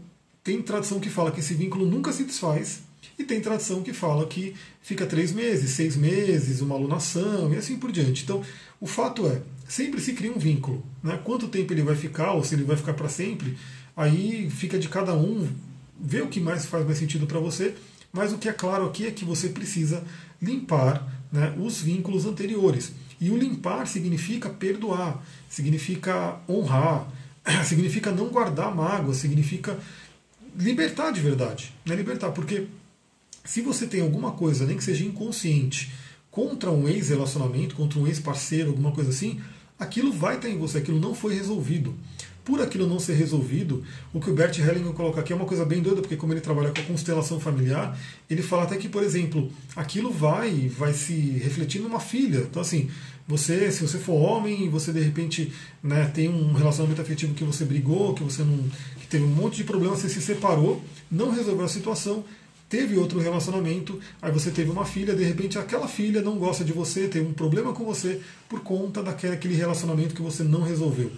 tem tradição que fala que esse vínculo nunca se desfaz, e tem tradição que fala que fica três meses, seis meses, uma alunação e assim por diante. Então, o fato é, sempre se cria um vínculo. Né? Quanto tempo ele vai ficar, ou se ele vai ficar para sempre, Aí fica de cada um ver o que mais faz mais sentido para você, mas o que é claro aqui é que você precisa limpar né, os vínculos anteriores. E o limpar significa perdoar, significa honrar, significa não guardar mágoa, significa libertar de verdade. Né, libertar, porque se você tem alguma coisa, nem que seja inconsciente, contra um ex-relacionamento, contra um ex-parceiro, alguma coisa assim, aquilo vai estar em você, aquilo não foi resolvido por aquilo não ser resolvido, o que o Bert Hellinger coloca aqui é uma coisa bem doida, porque como ele trabalha com a constelação familiar, ele fala até que, por exemplo, aquilo vai vai se refletir numa filha. Então, assim, você, se você for homem e você de repente né, tem um relacionamento afetivo que você brigou, que você não. que teve um monte de problemas, você se separou, não resolveu a situação, teve outro relacionamento, aí você teve uma filha, de repente aquela filha não gosta de você, tem um problema com você por conta daquele relacionamento que você não resolveu.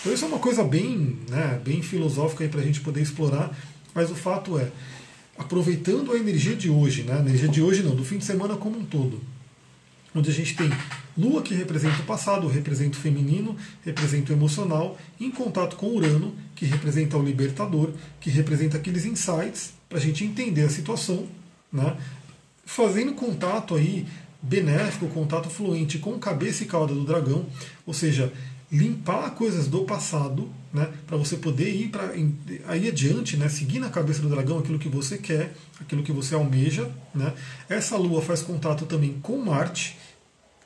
Então isso é uma coisa bem, né, bem filosófica para a gente poder explorar, mas o fato é, aproveitando a energia de hoje, né, a energia de hoje não, do fim de semana como um todo, onde a gente tem Lua que representa o passado, representa o feminino, representa o emocional, em contato com Urano, que representa o libertador, que representa aqueles insights para a gente entender a situação, né, fazendo contato aí benéfico, contato fluente com cabeça e cauda do dragão, ou seja, limpar coisas do passado, né, para você poder ir para aí adiante, né, seguir na cabeça do dragão aquilo que você quer, aquilo que você almeja, né. Essa lua faz contato também com Marte,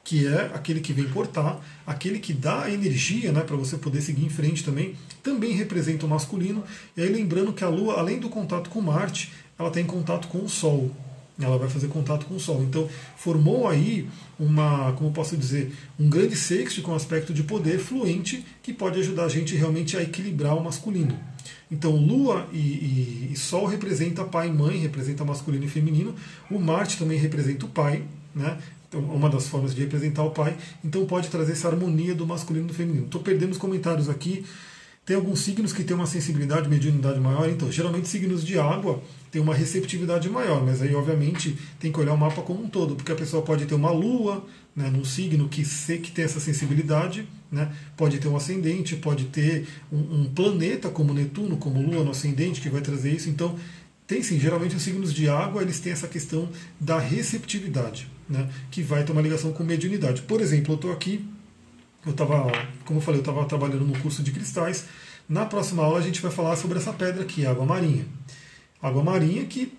que é aquele que vem cortar, aquele que dá energia, né, para você poder seguir em frente também, também representa o masculino. E aí lembrando que a lua, além do contato com Marte, ela tem contato com o Sol, ela vai fazer contato com o Sol. Então, formou aí uma, como posso dizer, um grande sexto com aspecto de poder fluente que pode ajudar a gente realmente a equilibrar o masculino. Então, Lua e, e, e Sol representa pai e mãe, representa masculino e feminino. O Marte também representa o pai, né? Então, uma das formas de representar o pai. Então, pode trazer essa harmonia do masculino e do feminino. Estou perdendo os comentários aqui. Tem alguns signos que têm uma sensibilidade, mediunidade maior, então geralmente signos de água têm uma receptividade maior, mas aí obviamente tem que olhar o mapa como um todo, porque a pessoa pode ter uma lua né, num signo que, que tem essa sensibilidade, né, pode ter um ascendente, pode ter um, um planeta como Netuno, como Lua no ascendente, que vai trazer isso, então tem sim, geralmente os signos de água eles têm essa questão da receptividade, né, que vai ter uma ligação com mediunidade. Por exemplo, eu estou aqui eu estava, como eu falei, eu estava trabalhando no curso de cristais. Na próxima aula a gente vai falar sobre essa pedra aqui, água marinha. Água marinha que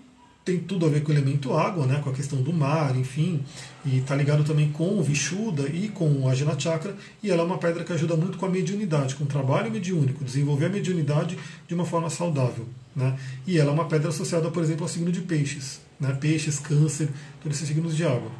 tem tudo a ver com o elemento água, né, com a questão do mar, enfim, e está ligado também com o Vishuddha e com o Ajna Chakra, e ela é uma pedra que ajuda muito com a mediunidade, com o trabalho mediúnico, desenvolver a mediunidade de uma forma saudável. Né? E ela é uma pedra associada, por exemplo, ao signo de peixes, né? peixes, câncer, todos esses signos de água.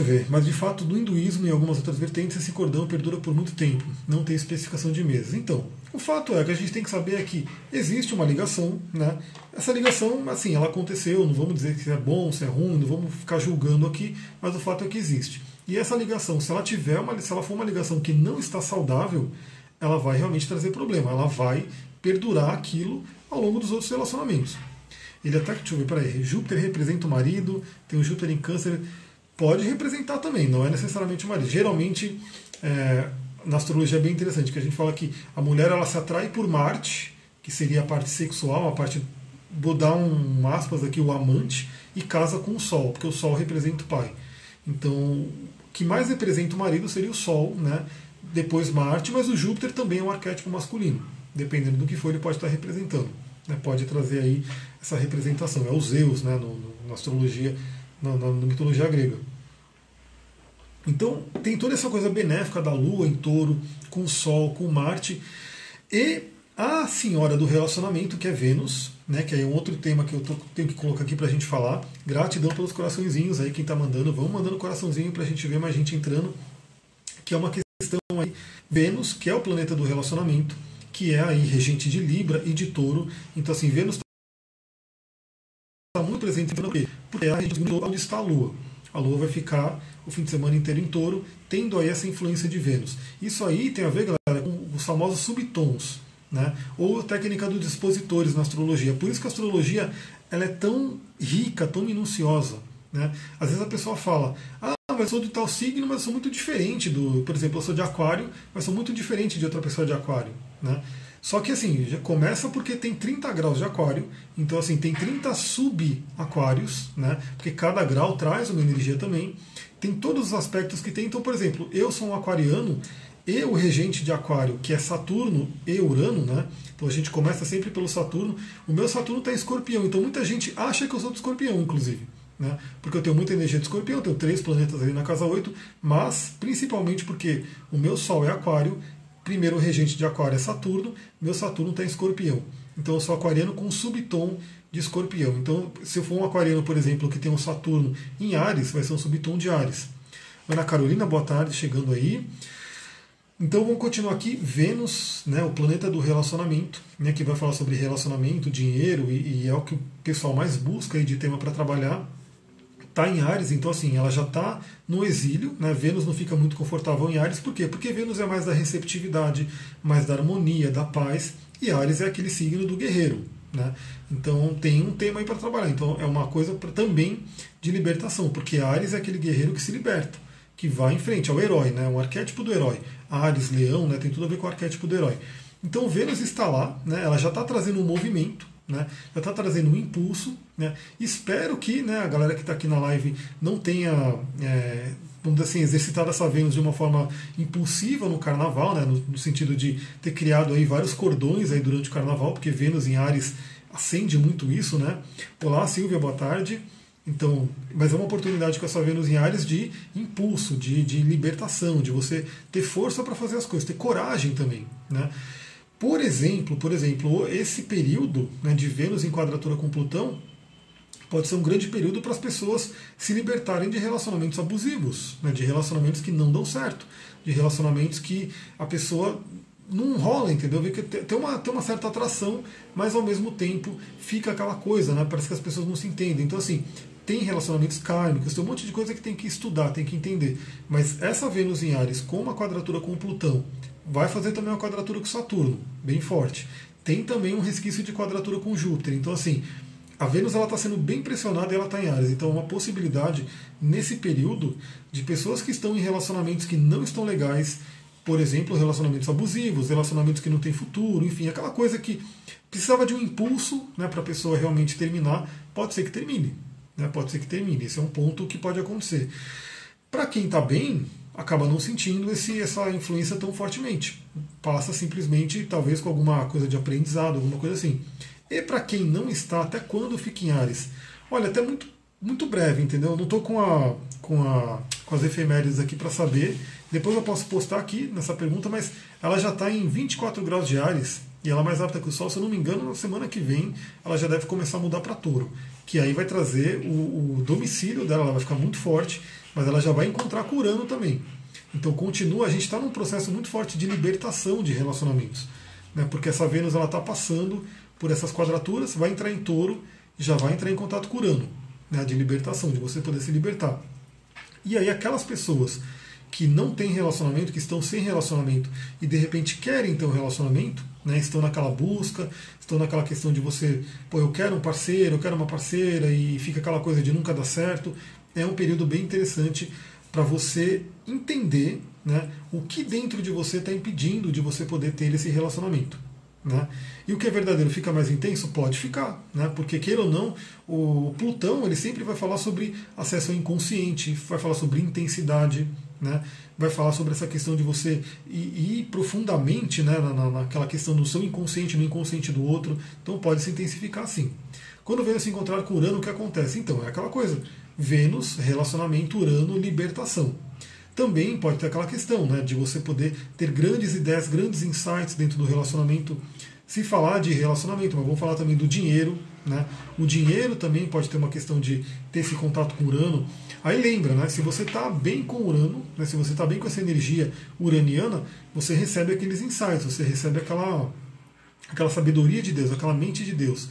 Deixa eu ver, mas de fato no hinduísmo e algumas outras vertentes esse cordão perdura por muito tempo, não tem especificação de meses. Então, o fato é que a gente tem que saber é que existe uma ligação, né? Essa ligação, assim, ela aconteceu, não vamos dizer se é bom, se é ruim, não vamos ficar julgando aqui, mas o fato é que existe. E essa ligação, se ela tiver uma, se ela for uma ligação que não está saudável, ela vai realmente trazer problema, ela vai perdurar aquilo ao longo dos outros relacionamentos. Ele até, deixa eu ver, peraí, Júpiter representa o marido, tem o Júpiter em câncer, pode representar também, não é necessariamente o marido. Geralmente, é, na astrologia é bem interessante, que a gente fala que a mulher ela se atrai por Marte, que seria a parte sexual, a parte, vou dar um aspas aqui, o amante, e casa com o Sol, porque o Sol representa o pai. Então, o que mais representa o marido seria o Sol, né? depois Marte, mas o Júpiter também é um arquétipo masculino. Dependendo do que for, ele pode estar representando. Né? Pode trazer aí essa representação. É o Zeus né? no, no, na astrologia, na, na, na mitologia grega. Então, tem toda essa coisa benéfica da Lua em touro, com o Sol, com Marte. E a senhora do relacionamento, que é Vênus, né, que é um outro tema que eu tô, tenho que colocar aqui para a gente falar. Gratidão pelos coraçõezinhos aí, quem está mandando. Vamos mandando coraçãozinho para a gente ver mais gente entrando. Que é uma questão aí. Vênus, que é o planeta do relacionamento, que é aí regente de Libra e de Touro. Então, assim, Vênus está muito presente porque é a regente onde está a Lua. A Lua vai ficar o fim de semana inteiro em touro, tendo aí essa influência de Vênus. Isso aí tem a ver, galera, com os famosos subtons né? ou a técnica dos dispositores na astrologia. Por isso que a astrologia ela é tão rica, tão minuciosa. Né? Às vezes a pessoa fala, ah, mas sou de tal signo, mas sou muito diferente do. Por exemplo, eu sou de aquário, mas sou muito diferente de outra pessoa de aquário. Né? Só que assim, já começa porque tem 30 graus de aquário, então assim, tem 30 sub-aquários, né? Porque cada grau traz uma energia também. Tem todos os aspectos que tem. Então, por exemplo, eu sou um aquariano, e o regente de Aquário, que é Saturno e Urano, né? Então a gente começa sempre pelo Saturno. O meu Saturno está em Escorpião, então muita gente acha que eu sou do Escorpião, inclusive. Né? Porque eu tenho muita energia de escorpião, tenho três planetas ali na casa 8, mas principalmente porque o meu Sol é Aquário, primeiro regente de Aquário é Saturno, meu Saturno está em escorpião. Então eu sou aquariano com subtom de escorpião. Então, se eu for um aquariano, por exemplo, que tem um Saturno em Ares, vai ser um subtom de Ares. Ana Carolina, boa tarde, chegando aí. Então vamos continuar aqui, Vênus, né, o planeta do relacionamento, né, que vai falar sobre relacionamento, dinheiro, e, e é o que o pessoal mais busca aí de tema para trabalhar. Está em Ares, então assim, ela já está no exílio, né, Vênus não fica muito confortável em Ares, por quê? Porque Vênus é mais da receptividade, mais da harmonia, da paz, e Ares é aquele signo do guerreiro. Né? Então tem um tema aí para trabalhar, então é uma coisa pra, também de libertação, porque Ares é aquele guerreiro que se liberta que vai em frente, é o herói, né? um arquétipo do herói. Ares, leão, né? tem tudo a ver com o arquétipo do herói. Então Vênus está lá, né? ela já está trazendo um movimento, né? já está trazendo um impulso. Né? Espero que né, a galera que está aqui na live não tenha, é, vamos dizer assim, exercitado essa Vênus de uma forma impulsiva no carnaval, né? no, no sentido de ter criado aí vários cordões aí durante o carnaval, porque Vênus em Ares acende muito isso. Né? Olá, Silvia, boa tarde. Então, mas é uma oportunidade com essa Vênus em Ares de impulso, de, de libertação, de você ter força para fazer as coisas, ter coragem também. Né? Por exemplo, por exemplo, esse período né, de Vênus em quadratura com Plutão pode ser um grande período para as pessoas se libertarem de relacionamentos abusivos, né, de relacionamentos que não dão certo, de relacionamentos que a pessoa não rola, entendeu? Tem uma, tem uma certa atração, mas ao mesmo tempo fica aquela coisa, né? Parece que as pessoas não se entendem. Então, assim, tem relacionamentos kármicos, tem um monte de coisa que tem que estudar, tem que entender. Mas essa Vênus em Ares com uma quadratura com Plutão vai fazer também uma quadratura com Saturno, bem forte. Tem também um resquício de quadratura com Júpiter. Então, assim, a Vênus ela está sendo bem pressionada e ela está em Ares. Então, é uma possibilidade nesse período de pessoas que estão em relacionamentos que não estão legais, por exemplo, relacionamentos abusivos, relacionamentos que não têm futuro, enfim, aquela coisa que precisava de um impulso né, para a pessoa realmente terminar, pode ser que termine. Né? Pode ser que termine. Esse é um ponto que pode acontecer. Para quem está bem, acaba não sentindo esse, essa influência tão fortemente. Passa simplesmente, talvez, com alguma coisa de aprendizado, alguma coisa assim. E para quem não está, até quando fica em Ares? Olha, até muito, muito breve, entendeu? não estou com, a, com, a, com as efemérides aqui para saber. Depois eu posso postar aqui nessa pergunta, mas ela já está em 24 graus de Ares e ela é mais alta que o Sol. Se eu não me engano, na semana que vem ela já deve começar a mudar para Touro que aí vai trazer o, o, domicílio dela, ela vai ficar muito forte, mas ela já vai encontrar com Urano também. Então continua, a gente está num processo muito forte de libertação de relacionamentos, né? porque essa Vênus ela está passando por essas quadraturas, vai entrar em touro e já vai entrar em contato com Urano, né? de libertação, de você poder se libertar. E aí aquelas pessoas que não têm relacionamento, que estão sem relacionamento e de repente querem ter um relacionamento, né, estão naquela busca, estão naquela questão de você, pô, eu quero um parceiro, eu quero uma parceira e fica aquela coisa de nunca dar certo. É um período bem interessante para você entender né, o que dentro de você está impedindo de você poder ter esse relacionamento. Né? E o que é verdadeiro fica mais intenso? Pode ficar, né? porque queira ou não, o Plutão ele sempre vai falar sobre acesso ao inconsciente, vai falar sobre intensidade, né? vai falar sobre essa questão de você ir, ir profundamente né, na, naquela questão do seu inconsciente, no inconsciente do outro, então pode se intensificar sim. Quando Vênus se encontrar com Urano, o que acontece? Então, é aquela coisa, Vênus, relacionamento, Urano, libertação também pode ter aquela questão né, de você poder ter grandes ideias, grandes insights dentro do relacionamento. Se falar de relacionamento, mas vamos falar também do dinheiro. Né? O dinheiro também pode ter uma questão de ter esse contato com Urano. Aí lembra, né, se você está bem com Urano, né, se você está bem com essa energia uraniana, você recebe aqueles insights, você recebe aquela, aquela sabedoria de Deus, aquela mente de Deus.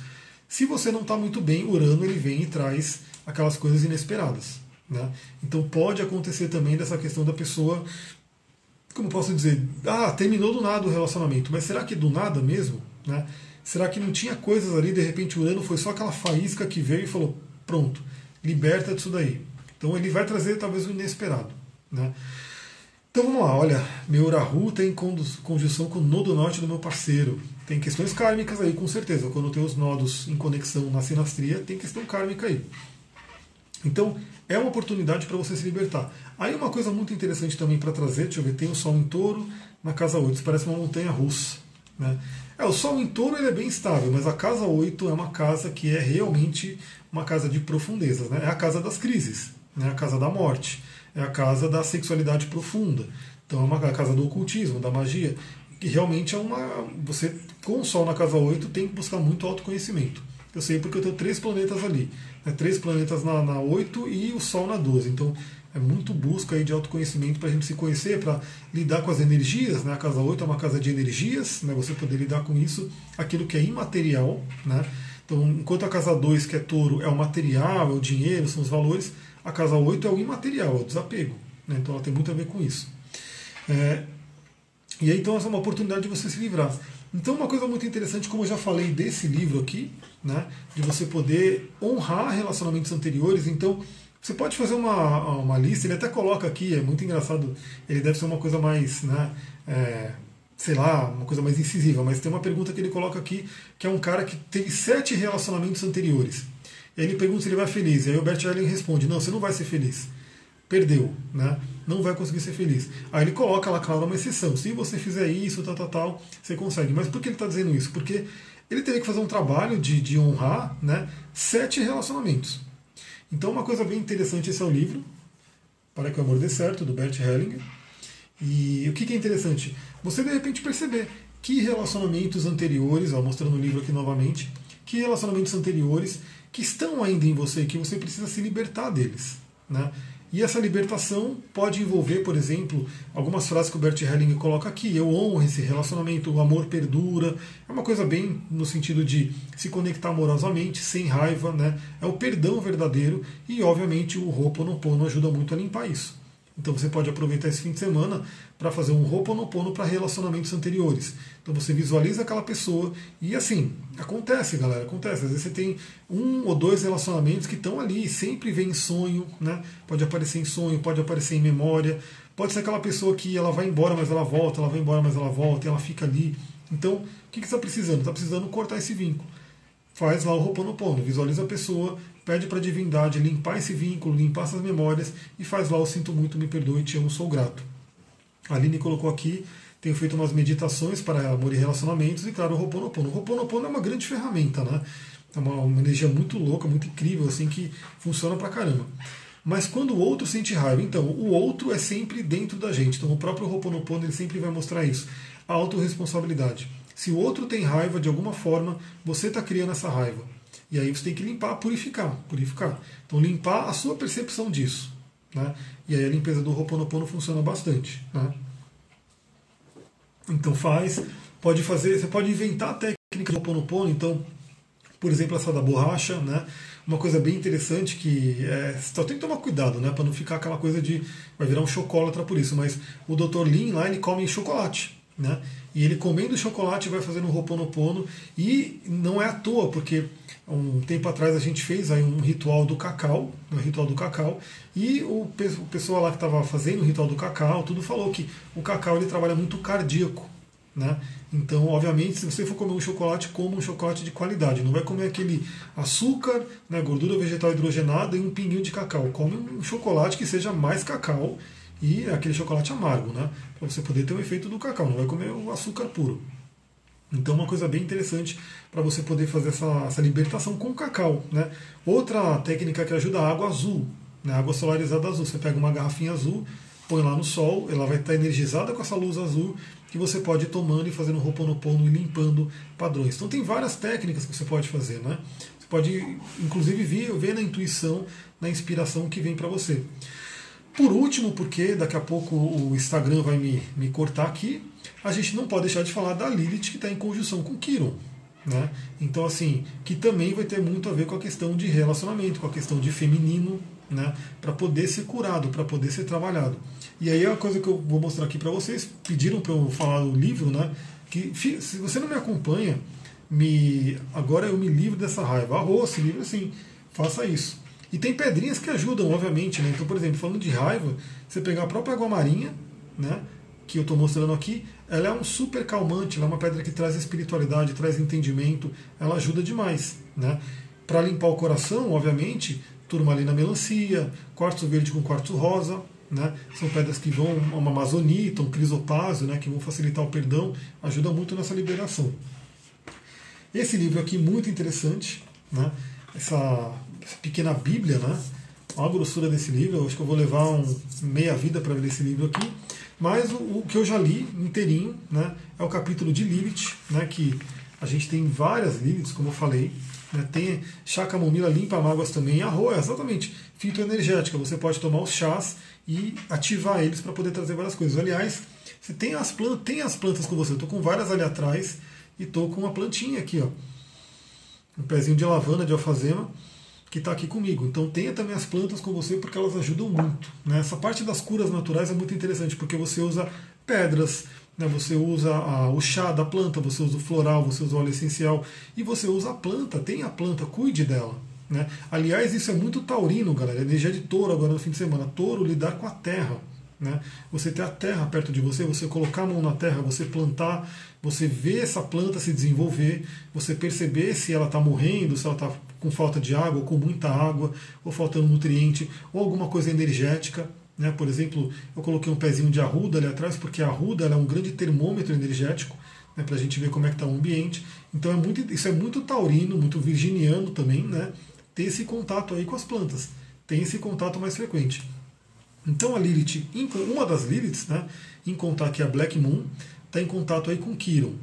Se você não está muito bem, Urano ele vem e traz aquelas coisas inesperadas. Né? Então pode acontecer também dessa questão da pessoa, como posso dizer, ah, terminou do nada o relacionamento, mas será que do nada mesmo? Né? Será que não tinha coisas ali, de repente o ano foi só aquela faísca que veio e falou, pronto, liberta disso daí. Então ele vai trazer talvez o inesperado. Né? Então vamos lá, olha, meu Urahu tem conjunção com o nodo norte do meu parceiro. Tem questões kármicas aí, com certeza. Quando tem os nodos em conexão na sinastria, tem questão kármica aí. Então, é uma oportunidade para você se libertar. Aí uma coisa muito interessante também para trazer, deixa eu ver, tem o Sol em touro na casa 8, isso parece uma montanha russa. Né? É, o Sol em touro ele é bem estável, mas a casa 8 é uma casa que é realmente uma casa de profundezas. Né? É a casa das crises, né? a casa da morte, é a casa da sexualidade profunda. Então é uma a casa do ocultismo, da magia, que realmente é uma. Você, com o Sol na casa 8, tem que buscar muito autoconhecimento. Eu sei porque eu tenho três planetas ali. Né? Três planetas na, na 8 e o Sol na 12. Então é muito busca aí de autoconhecimento para a gente se conhecer, para lidar com as energias. Né? A casa 8 é uma casa de energias, né? você poder lidar com isso, aquilo que é imaterial. Né? Então, enquanto a casa 2, que é touro, é o material, é o dinheiro, são os valores, a casa 8 é o imaterial, é o desapego. Né? Então ela tem muito a ver com isso. É, e aí então essa é uma oportunidade de você se livrar. Então, uma coisa muito interessante, como eu já falei desse livro aqui, né, de você poder honrar relacionamentos anteriores. Então, você pode fazer uma, uma lista, ele até coloca aqui, é muito engraçado, ele deve ser uma coisa mais, né, é, sei lá, uma coisa mais incisiva, mas tem uma pergunta que ele coloca aqui, que é um cara que teve sete relacionamentos anteriores. Ele pergunta se ele vai feliz, e aí o Bert Allen responde, não, você não vai ser feliz perdeu, né? não vai conseguir ser feliz. Aí ele coloca lá, claro, uma exceção. Se você fizer isso, tal, tal, tal, você consegue. Mas por que ele está dizendo isso? Porque ele teria que fazer um trabalho de, de honrar né, sete relacionamentos. Então, uma coisa bem interessante, esse é o livro, Para que o Amor Dê Certo, do Bert Hellinger. E o que, que é interessante? Você, de repente, perceber que relacionamentos anteriores, ó, mostrando o livro aqui novamente, que relacionamentos anteriores que estão ainda em você, que você precisa se libertar deles. Né? E essa libertação pode envolver, por exemplo, algumas frases que o Bert Helling coloca aqui. Eu honro esse relacionamento, o amor perdura. É uma coisa bem no sentido de se conectar amorosamente, sem raiva, né? É o perdão verdadeiro e, obviamente, o Ho'oponopono ajuda muito a limpar isso. Então você pode aproveitar esse fim de semana para fazer um Ho'oponopono para relacionamentos anteriores. Então você visualiza aquela pessoa e assim, acontece, galera, acontece. Às vezes você tem um ou dois relacionamentos que estão ali, sempre vem em sonho, né? Pode aparecer em sonho, pode aparecer em memória. Pode ser aquela pessoa que ela vai embora, mas ela volta, ela vai embora, mas ela volta, e ela fica ali. Então, o que, que você está precisando? Está precisando cortar esse vínculo. Faz lá o Ho'oponopono, visualiza a pessoa, pede para a divindade limpar esse vínculo, limpar essas memórias e faz lá o sinto muito, me perdoe, te amo, sou grato. A Aline colocou aqui, tenho feito umas meditações para amor e relacionamentos e claro, o Ho'oponopono. O Ho'oponopono é uma grande ferramenta, né? É uma, uma energia muito louca, muito incrível, assim, que funciona pra caramba. Mas quando o outro sente raiva, então, o outro é sempre dentro da gente. Então, o próprio Ho'oponopono ele sempre vai mostrar isso. A autorresponsabilidade. Se o outro tem raiva de alguma forma, você está criando essa raiva. E aí você tem que limpar, purificar, purificar. Então limpar a sua percepção disso. Né? E aí a limpeza do Ho'oponopono funciona bastante. Né? Então faz, pode fazer, você pode inventar a técnica do Ho'oponopono, então, por exemplo, essa da borracha, né? Uma coisa bem interessante que é, só tem que tomar cuidado, né, para não ficar aquela coisa de vai virar um chocolatra por isso, mas o Dr. Lin lá ele come chocolate. né? E ele comendo chocolate vai fazendo um Ho'oponopono e não é à toa, porque um tempo atrás a gente fez aí um ritual do cacau, um ritual do cacau, e o, o pessoal lá que estava fazendo o ritual do cacau, tudo falou que o cacau ele trabalha muito cardíaco, né? Então, obviamente, se você for comer um chocolate, coma um chocolate de qualidade. Não vai comer aquele açúcar, né, gordura vegetal hidrogenada e um pinguinho de cacau. Come um chocolate que seja mais cacau e aquele chocolate amargo, né? Para você poder ter o efeito do cacau. Não vai comer o açúcar puro. Então, uma coisa bem interessante para você poder fazer essa, essa libertação com cacau. Né? Outra técnica que ajuda a água azul, né? água solarizada azul. Você pega uma garrafinha azul, põe lá no sol, ela vai estar energizada com essa luz azul que você pode ir tomando e fazendo roponopono e limpando padrões. Então tem várias técnicas que você pode fazer, né? Você pode, inclusive, ver, ver na intuição, na inspiração que vem para você. Por último, porque daqui a pouco o Instagram vai me, me cortar aqui, a gente não pode deixar de falar da Lilith que está em conjunção com Quiron. Né? Então, assim, que também vai ter muito a ver com a questão de relacionamento, com a questão de feminino, né? para poder ser curado, para poder ser trabalhado. E aí uma coisa que eu vou mostrar aqui para vocês, pediram para eu falar do livro, né? que se você não me acompanha, me agora eu me livro dessa raiva. Arroz, esse livro assim, faça isso. E tem pedrinhas que ajudam, obviamente. Né? Então, por exemplo, falando de raiva, você pegar a própria água marinha, né? que eu estou mostrando aqui, ela é um super calmante, ela é uma pedra que traz espiritualidade, traz entendimento, ela ajuda demais. Né? Para limpar o coração, obviamente, turmalina melancia, quartzo verde com quartzo rosa, né? São pedras que vão, uma amazonita, um crisopásio, né? que vão facilitar o perdão, ajuda muito nessa liberação. Esse livro aqui, muito interessante, né? essa, essa pequena Bíblia, né? Olha a grossura desse livro, eu acho que eu vou levar um, meia vida para ler esse livro aqui. Mas o, o, que eu já li inteirinho né, é o capítulo de Lilith, né, que a gente tem várias Liliths, como eu falei. Né, tem chá camomila limpa mágoas também. Arroz, exatamente, fitoenergética. Você pode tomar os chás e ativar eles para poder trazer várias coisas. Aliás, você tem as plantas, tem as plantas com você. Eu estou com várias ali atrás e estou com uma plantinha aqui, ó. Um pezinho de lavanda, de alfazema que está aqui comigo. Então tenha também as plantas com você porque elas ajudam muito. Né? Essa parte das curas naturais é muito interessante porque você usa pedras, né? você usa a, o chá da planta, você usa o floral, você usa o óleo essencial e você usa a planta. Tenha a planta, cuide dela. Né? Aliás, isso é muito taurino, galera. Energia de touro agora no fim de semana. Touro lidar com a terra. Né? Você ter a terra perto de você, você colocar a mão na terra, você plantar, você ver essa planta se desenvolver, você perceber se ela está morrendo, se ela está com falta de água, ou com muita água, ou faltando nutriente, ou alguma coisa energética. Né? Por exemplo, eu coloquei um pezinho de arruda ali atrás, porque a arruda é um grande termômetro energético, né, para a gente ver como é que está o ambiente. Então é muito, isso é muito taurino, muito virginiano também, né? ter esse contato aí com as plantas, tem esse contato mais frequente. Então a Lilith, uma das Liliths, né, em contato que é a Black Moon, está em contato aí com Kiron.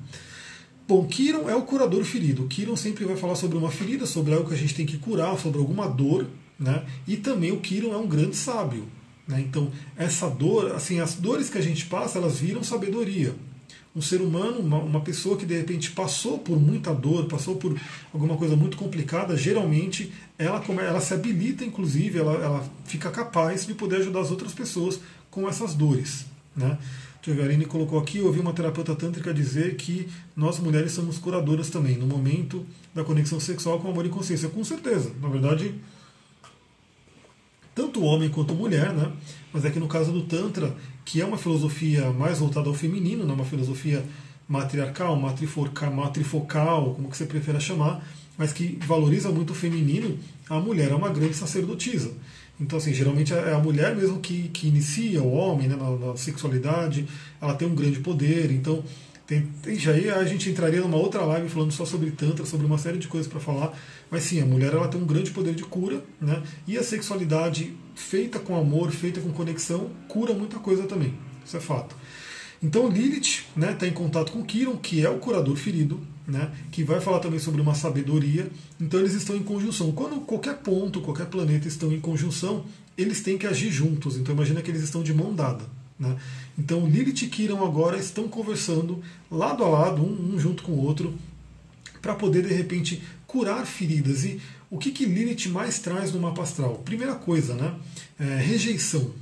Bom, Kiron é o curador ferido. Kiron sempre vai falar sobre uma ferida, sobre algo que a gente tem que curar, sobre alguma dor, né? E também o Kiron é um grande sábio, né? Então, essa dor, assim, as dores que a gente passa, elas viram sabedoria. Um ser humano, uma, uma pessoa que de repente passou por muita dor, passou por alguma coisa muito complicada, geralmente ela, ela se habilita, inclusive, ela, ela fica capaz de poder ajudar as outras pessoas com essas dores, né? Aline colocou aqui, eu ouvi uma terapeuta tântrica dizer que nós mulheres somos curadoras também, no momento da conexão sexual com amor e consciência. Com certeza, na verdade, tanto homem quanto mulher, né? Mas é que no caso do Tantra, que é uma filosofia mais voltada ao feminino, né? uma filosofia matriarcal, matrifocal, matrifocal, como que você prefira chamar, mas que valoriza muito o feminino, a mulher é uma grande sacerdotisa. Então, assim, geralmente é a mulher mesmo que, que inicia o homem né, na, na sexualidade, ela tem um grande poder, então tem, tem, já aí a gente entraria numa outra live falando só sobre Tantra, sobre uma série de coisas para falar, mas sim, a mulher ela tem um grande poder de cura, né? E a sexualidade feita com amor, feita com conexão, cura muita coisa também, isso é fato. Então Lilith está né, tá em contato com Kiron, que é o curador ferido, né, que vai falar também sobre uma sabedoria. Então eles estão em conjunção. Quando qualquer ponto, qualquer planeta estão em conjunção, eles têm que agir juntos. Então imagina que eles estão de mão dada. Né? Então Lilith e Kiron agora estão conversando lado a lado, um, um junto com o outro, para poder de repente curar feridas. E o que, que Lilith mais traz no mapa astral? Primeira coisa, né? É, rejeição.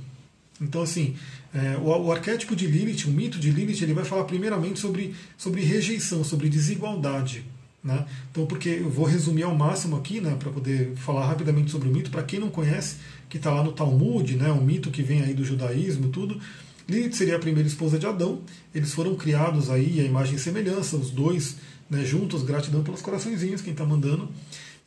Então, assim, É, o, o, arquétipo de Lilith, o mito de Lilith, ele vai falar primeiramente sobre, sobre rejeição, sobre desigualdade. Né? Então, porque eu vou resumir ao máximo aqui, né, para poder falar rapidamente sobre o mito, para quem não conhece, que está lá no Talmud, né, um mito que vem aí do judaísmo tudo. Lilith seria a primeira esposa de Adão, eles foram criados aí a imagem e semelhança, os dois né, juntos, gratidão pelos coraçõezinhos, quem está mandando.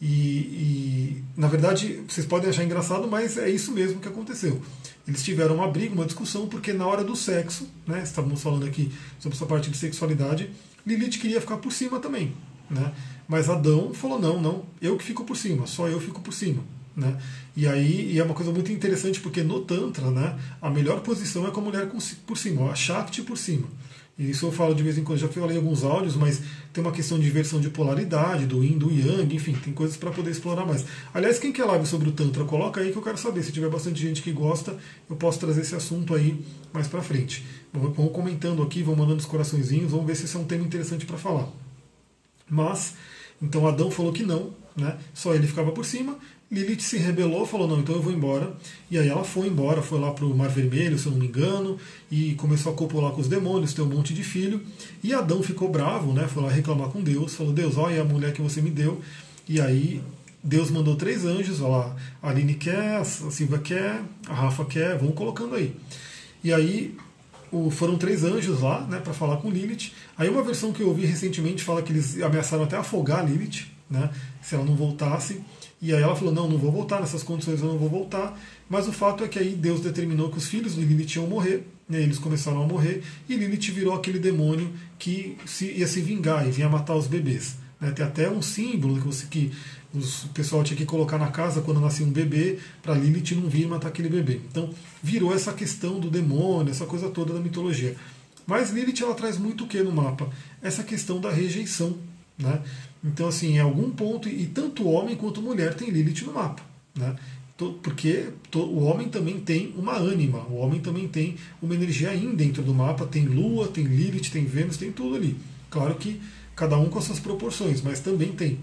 E, e, na verdade, vocês podem achar engraçado, mas é isso mesmo que aconteceu. Eles tiveram uma briga, uma discussão, porque na hora do sexo, né, estávamos falando aqui sobre essa parte de sexualidade, Lilith queria ficar por cima também. Né? Mas Adão falou: não, não, eu que fico por cima, só eu fico por cima. Né? E aí e é uma coisa muito interessante porque no Tantra né, a melhor posição é com a mulher por cima, a Shakti por cima. Isso eu falo de vez em quando, já falei em alguns áudios, mas tem uma questão de inversão de polaridade, do yin, do yang, enfim, tem coisas para poder explorar mais. Aliás, quem quer live sobre o Tantra, coloca aí que eu quero saber. Se tiver bastante gente que gosta, eu posso trazer esse assunto aí mais para frente. Vão comentando aqui, vão mandando os coraçõezinhos, vamos ver se esse é um tema interessante para falar. Mas, então Adão falou que não, né? só ele ficava por cima, Lilith se rebelou, falou: Não, então eu vou embora. E aí ela foi embora, foi lá para o Mar Vermelho, se eu não me engano, e começou a copular com os demônios, ter um monte de filho. E Adão ficou bravo, né? Foi lá reclamar com Deus, falou: Deus, olha a mulher que você me deu. E aí Deus mandou três anjos, olha lá, a Aline quer, a Silvia quer, a Rafa quer, vão colocando aí. E aí foram três anjos lá, né, para falar com Lilith. Aí uma versão que eu ouvi recentemente fala que eles ameaçaram até afogar Lilith, né, se ela não voltasse. E aí ela falou: Não, não vou voltar, nessas condições eu não vou voltar. Mas o fato é que aí Deus determinou que os filhos de Lilith iam morrer, né, eles começaram a morrer, e Lilith virou aquele demônio que se, ia se vingar e vinha matar os bebês. Né, tem até um símbolo que, você, que o pessoal tinha que colocar na casa quando nascia um bebê, para Lilith não vir matar aquele bebê. Então virou essa questão do demônio, essa coisa toda da mitologia. Mas Lilith ela traz muito o que no mapa? Essa questão da rejeição. Né? Então, assim, em algum ponto, e tanto homem quanto mulher tem Lilith no mapa. Né? Porque o homem também tem uma ânima, o homem também tem uma energia in dentro do mapa, tem Lua, tem Lilith, tem Vênus, tem tudo ali. Claro que cada um com as suas proporções, mas também tem.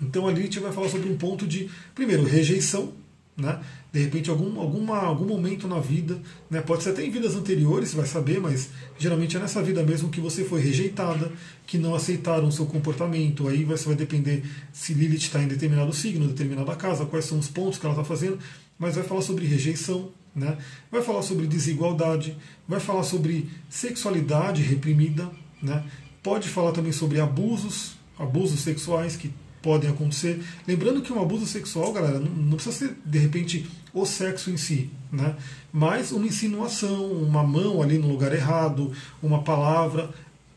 Então a Lilith vai falar sobre um ponto de, primeiro, rejeição, né? De repente, algum, alguma, algum momento na vida, né? pode ser até em vidas anteriores, você vai saber, mas geralmente é nessa vida mesmo que você foi rejeitada, que não aceitaram o seu comportamento. Aí você vai depender se Lilith está em determinado signo, determinada casa, quais são os pontos que ela está fazendo, mas vai falar sobre rejeição, né? vai falar sobre desigualdade, vai falar sobre sexualidade reprimida, né? pode falar também sobre abusos, abusos sexuais que podem acontecer. Lembrando que um abuso sexual, galera, não, precisa ser de repente o sexo em si, né? mas uma insinuação, uma mão ali no lugar errado, uma palavra,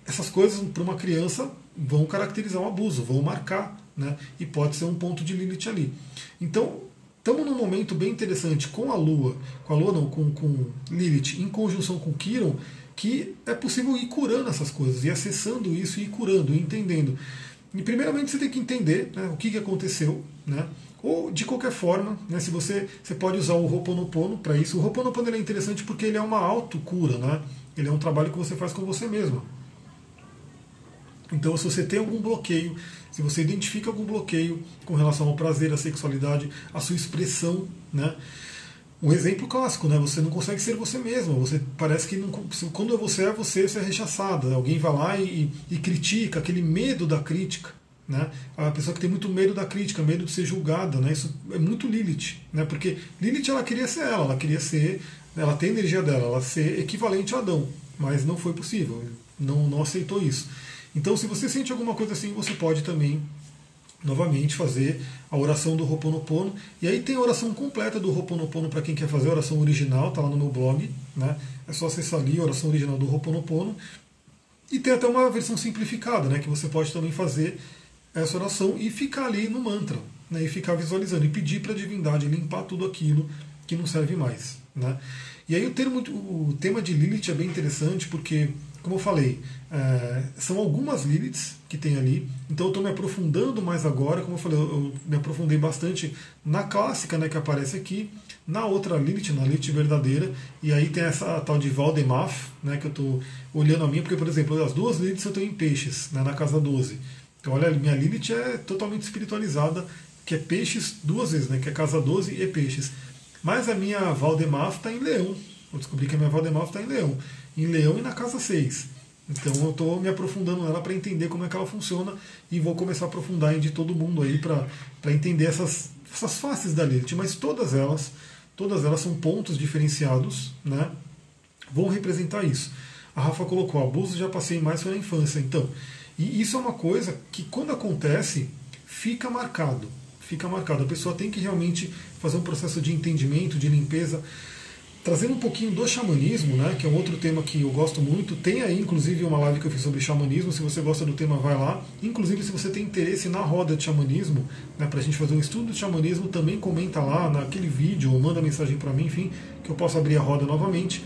essas coisas para uma criança vão caracterizar um abuso, vão marcar, né? e pode ser um ponto de Lilith ali. Então, estamos num momento bem interessante com a Lua, com a Lua não, com, com Lilith em conjunção com Kiron, que é possível ir curando essas coisas, e acessando isso e ir curando, entendendo. E primeiramente você tem que entender né, o que, que aconteceu, né? Ou de qualquer forma, né, se você, você pode usar o Ho'oponopono para isso. O Ho'oponopono é interessante porque ele é uma autocura, né? Ele é um trabalho que você faz com você mesmo. Então, se você tem algum bloqueio, se você identifica algum bloqueio com relação ao prazer, à sexualidade, à sua expressão, né? Um exemplo clássico, né? Você não consegue ser você mesmo. Você parece que não, quando você é você, você é rechaçada. Alguém vai lá e, e, critica, aquele medo da crítica. Né? A pessoa que tem muito medo da crítica, medo de ser julgada, né? Isso é muito Lilith, né? Porque Lilith ela queria ser ela, ela queria ser, ela tem a energia dela, ela ser equivalente a Adão, mas não foi possível, não, não aceitou isso. Então, se você sente alguma coisa assim, você pode também novamente fazer a oração do Ho'oponopono. E aí tem a oração completa do Ho'oponopono para quem quer fazer a oração original, está lá no meu blog, né? É só acessar ali a oração original do Ho'oponopono. E tem até uma versão simplificada, né, que você pode também fazer essa oração e ficar ali no mantra, né, e ficar visualizando e pedir para a divindade limpar tudo aquilo que não serve mais, né? E aí o, termo, o tema de Lilith é bem interessante porque como eu falei, é, são algumas Liliths que tem ali, então eu estou me aprofundando mais agora, como eu falei, eu, me aprofundei bastante na clássica né, que aparece aqui, na outra Lilith, na Lilith verdadeira, e aí tem essa tal de Valdemaf, né, que eu estou olhando a minha, porque, por exemplo, as duas Liliths eu tenho em peixes, né, na casa 12. Então, olha, minha Lilith é totalmente espiritualizada, que é peixes duas vezes, né, que é casa 12 e peixes. Mas a minha Valdemaf está em leão, Eu descobri que a minha Valdemar está em Leão. Em Leão e na casa 6. Então eu estou me aprofundando nela para entender como é que ela funciona e vou começar a aprofundar em de todo mundo aí para entender essas, essas faces da Lilith. Mas todas elas, todas elas são pontos diferenciados, né? Vão representar isso. A Rafa colocou, abuso já passei mais foi na infância. Então, e isso é uma coisa que quando acontece, fica marcado. Fica marcado. A pessoa tem que realmente fazer um processo de entendimento, de limpeza. Trazendo um pouquinho do xamanismo, né, que é um outro tema que eu gosto muito, tem aí inclusive uma live que eu fiz sobre xamanismo, se você gosta do tema vai lá. Inclusive se você tem interesse na roda de xamanismo, né, para a gente fazer um estudo de xamanismo, também comenta lá naquele vídeo ou manda mensagem para mim, enfim, que eu possa abrir a roda novamente.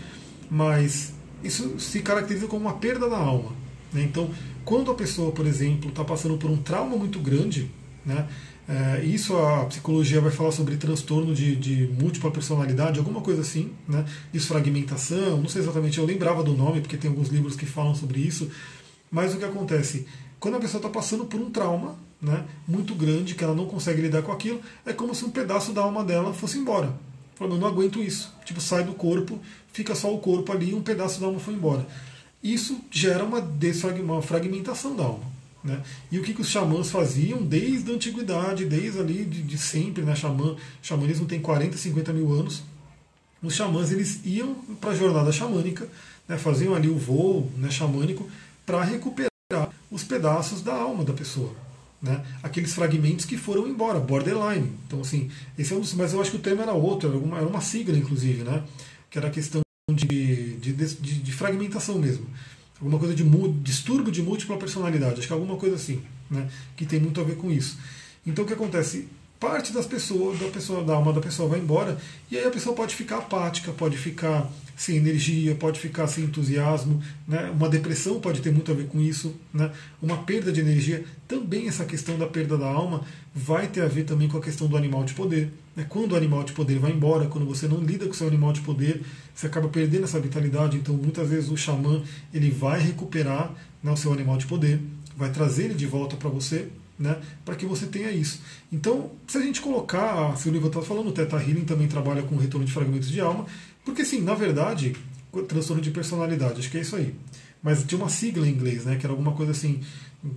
Mas isso se caracteriza como uma perda da alma. Né? Então, quando a pessoa, por exemplo, está passando por um trauma muito grande, né, é, isso a psicologia vai falar sobre transtorno de, de, múltipla personalidade, alguma coisa assim, né? desfragmentação, não sei exatamente, eu lembrava do nome, porque tem alguns livros que falam sobre isso, mas o que acontece? Quando a pessoa está passando por um trauma né, muito grande, que ela não consegue lidar com aquilo, é como se um pedaço da alma dela fosse embora. Falando, eu não aguento isso. Tipo, sai do corpo, fica só o corpo ali e um pedaço da alma foi embora. Isso gera uma, uma fragmentação da alma. Né? E o que, que os xamãs faziam desde a antiguidade, desde ali de, de sempre, né? Xamã, xamanismo tem 40, 50 mil anos. Os xamãs eles iam para a jornada xamânica, né? faziam ali o voo né, xamânico para recuperar os pedaços da alma da pessoa. Né? Aqueles fragmentos que foram embora, borderline. Então, assim, esse é um dos, mas eu acho que o tema era outro, era uma, era uma sigla, inclusive, né? que era a questão de, de, de, de fragmentação mesmo alguma coisa de distúrbio de múltipla personalidade, acho que é alguma coisa assim, né, que tem muito a ver com isso. Então o que acontece? Parte das pessoas, da pessoa, da alma da pessoa vai embora, e aí a pessoa pode ficar apática, pode ficar sem energia, pode ficar sem entusiasmo, né? uma depressão pode ter muito a ver com isso, né? uma perda de energia. Também essa questão da perda da alma vai ter a ver também com a questão do animal de poder. Né? Quando o animal de poder vai embora, quando você não lida com o seu animal de poder, você acaba perdendo essa vitalidade. Então, muitas vezes o xamã ele vai recuperar né, o seu animal de poder, vai trazer ele de volta para você, né, para que você tenha isso. Então, se a gente colocar, a Silvia está falando, o Teta Healing também trabalha com retorno de fragmentos de alma, porque, sim, na verdade, transtorno de personalidade, acho que é isso aí. Mas tinha uma sigla em inglês, né, que era alguma coisa assim,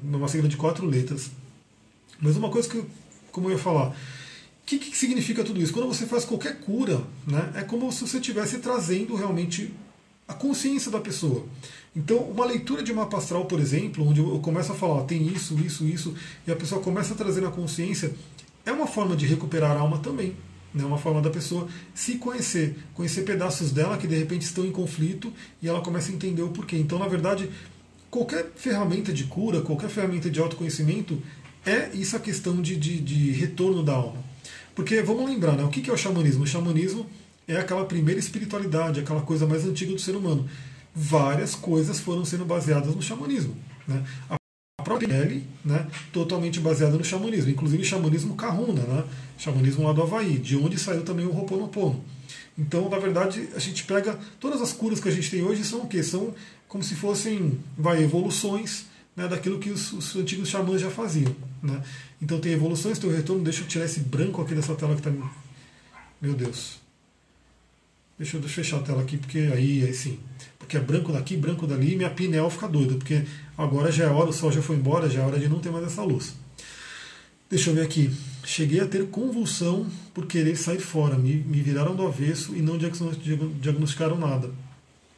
uma sigla de quatro letras. Mas uma coisa que, como eu ia falar, o que, que significa tudo isso? Quando você faz qualquer cura, né, é como se você estivesse trazendo realmente a consciência da pessoa. Então, uma leitura de mapa astral, por exemplo, onde eu começo a falar, tem isso, isso, isso, e a pessoa começa a trazer na consciência, é uma forma de recuperar a alma também. É uma forma da pessoa se conhecer, conhecer pedaços dela que de repente estão em conflito e ela começa a entender o porquê. Então, na verdade, qualquer ferramenta de cura, qualquer ferramenta de autoconhecimento é isso a questão de, de, de retorno da alma. Porque vamos lembrar, né, o que é o xamanismo? O xamanismo é aquela primeira espiritualidade, aquela coisa mais antiga do ser humano. Várias coisas foram sendo baseadas no xamanismo. Né? A própria PNL, né, totalmente baseada no xamanismo, inclusive xamanismo Kahuna, né, xamanismo lá do Havaí, de onde saiu também o Ho'oponopono. Então, na verdade, a gente pega todas as curas que a gente tem hoje são o quê? São como se fossem vai, evoluções né, daquilo que os, os, antigos xamãs já faziam. Né? Então tem evoluções, tem o retorno. Deixa eu tirar esse branco aqui dessa tela que está. Meu Deus. Deixa eu, fechar a tela aqui, porque aí, aí sim porque é branco daqui, branco dali, minha pineal fica doida, porque agora já é hora, o sol já foi embora, já é hora de não ter mais essa luz. Deixa eu ver aqui. Cheguei a ter convulsão por querer sair fora. Me, me viraram do avesso e não diagnosticaram nada.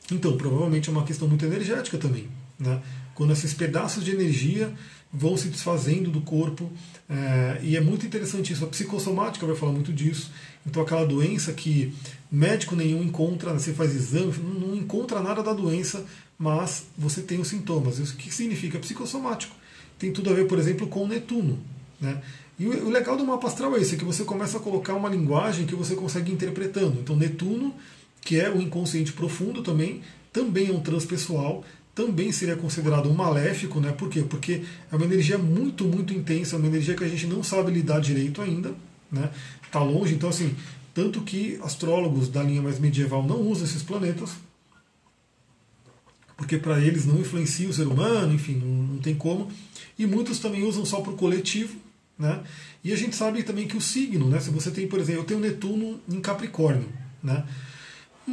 Então, provavelmente é uma questão muito energética também. Né? Quando esses pedaços de energia vão se desfazendo do corpo. É, e é muito interessante isso. A psicossomática vai falar muito disso. Então, aquela doença que médico nenhum encontra, você faz exame, não encontra nada da doença, mas você tem os sintomas. Isso que significa psicossomático? Tem tudo a ver, por exemplo, com Netuno. Né? E o legal do mapa astral é isso, é que você começa a colocar uma linguagem que você consegue interpretando. Então, Netuno, que é o inconsciente profundo também, também é um transpessoal, também seria considerado um maléfico, né? Por quê? Porque é uma energia muito, muito intensa, uma energia que a gente não sabe lidar direito ainda, né? Está longe, então assim, tanto que astrólogos da linha mais medieval não usam esses planetas, porque para eles não influencia o ser humano, enfim, não, não tem como. E muitos também usam só para o coletivo, né? E a gente sabe também que o signo, né? Se você tem, por exemplo, eu tenho Netuno em Capricórnio, né?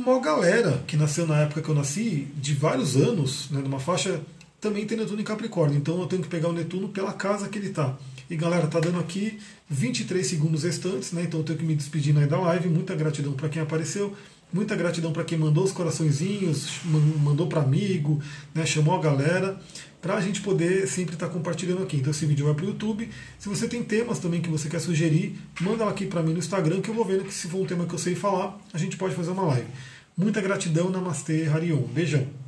Uma galera que nasceu na época que eu nasci, de vários anos, né, numa faixa, também tem Netuno em Capricórnio. Então eu tenho que pegar o Netuno pela casa que ele está. E galera, tá dando aqui 23 segundos restantes, né? Então eu tenho que me despedir aí da live. Muita gratidão para quem apareceu. Muita gratidão para quem mandou os coraçõezinhos, mandou para amigo, né, chamou a galera, para a gente poder sempre estar tá compartilhando aqui. Então esse vídeo vai para o YouTube. Se você tem temas também que você quer sugerir, manda aqui para mim no Instagram, que eu vou vendo que se for um tema que eu sei falar, a gente pode fazer uma live. Muita gratidão, Namastê, Harion. Beijão.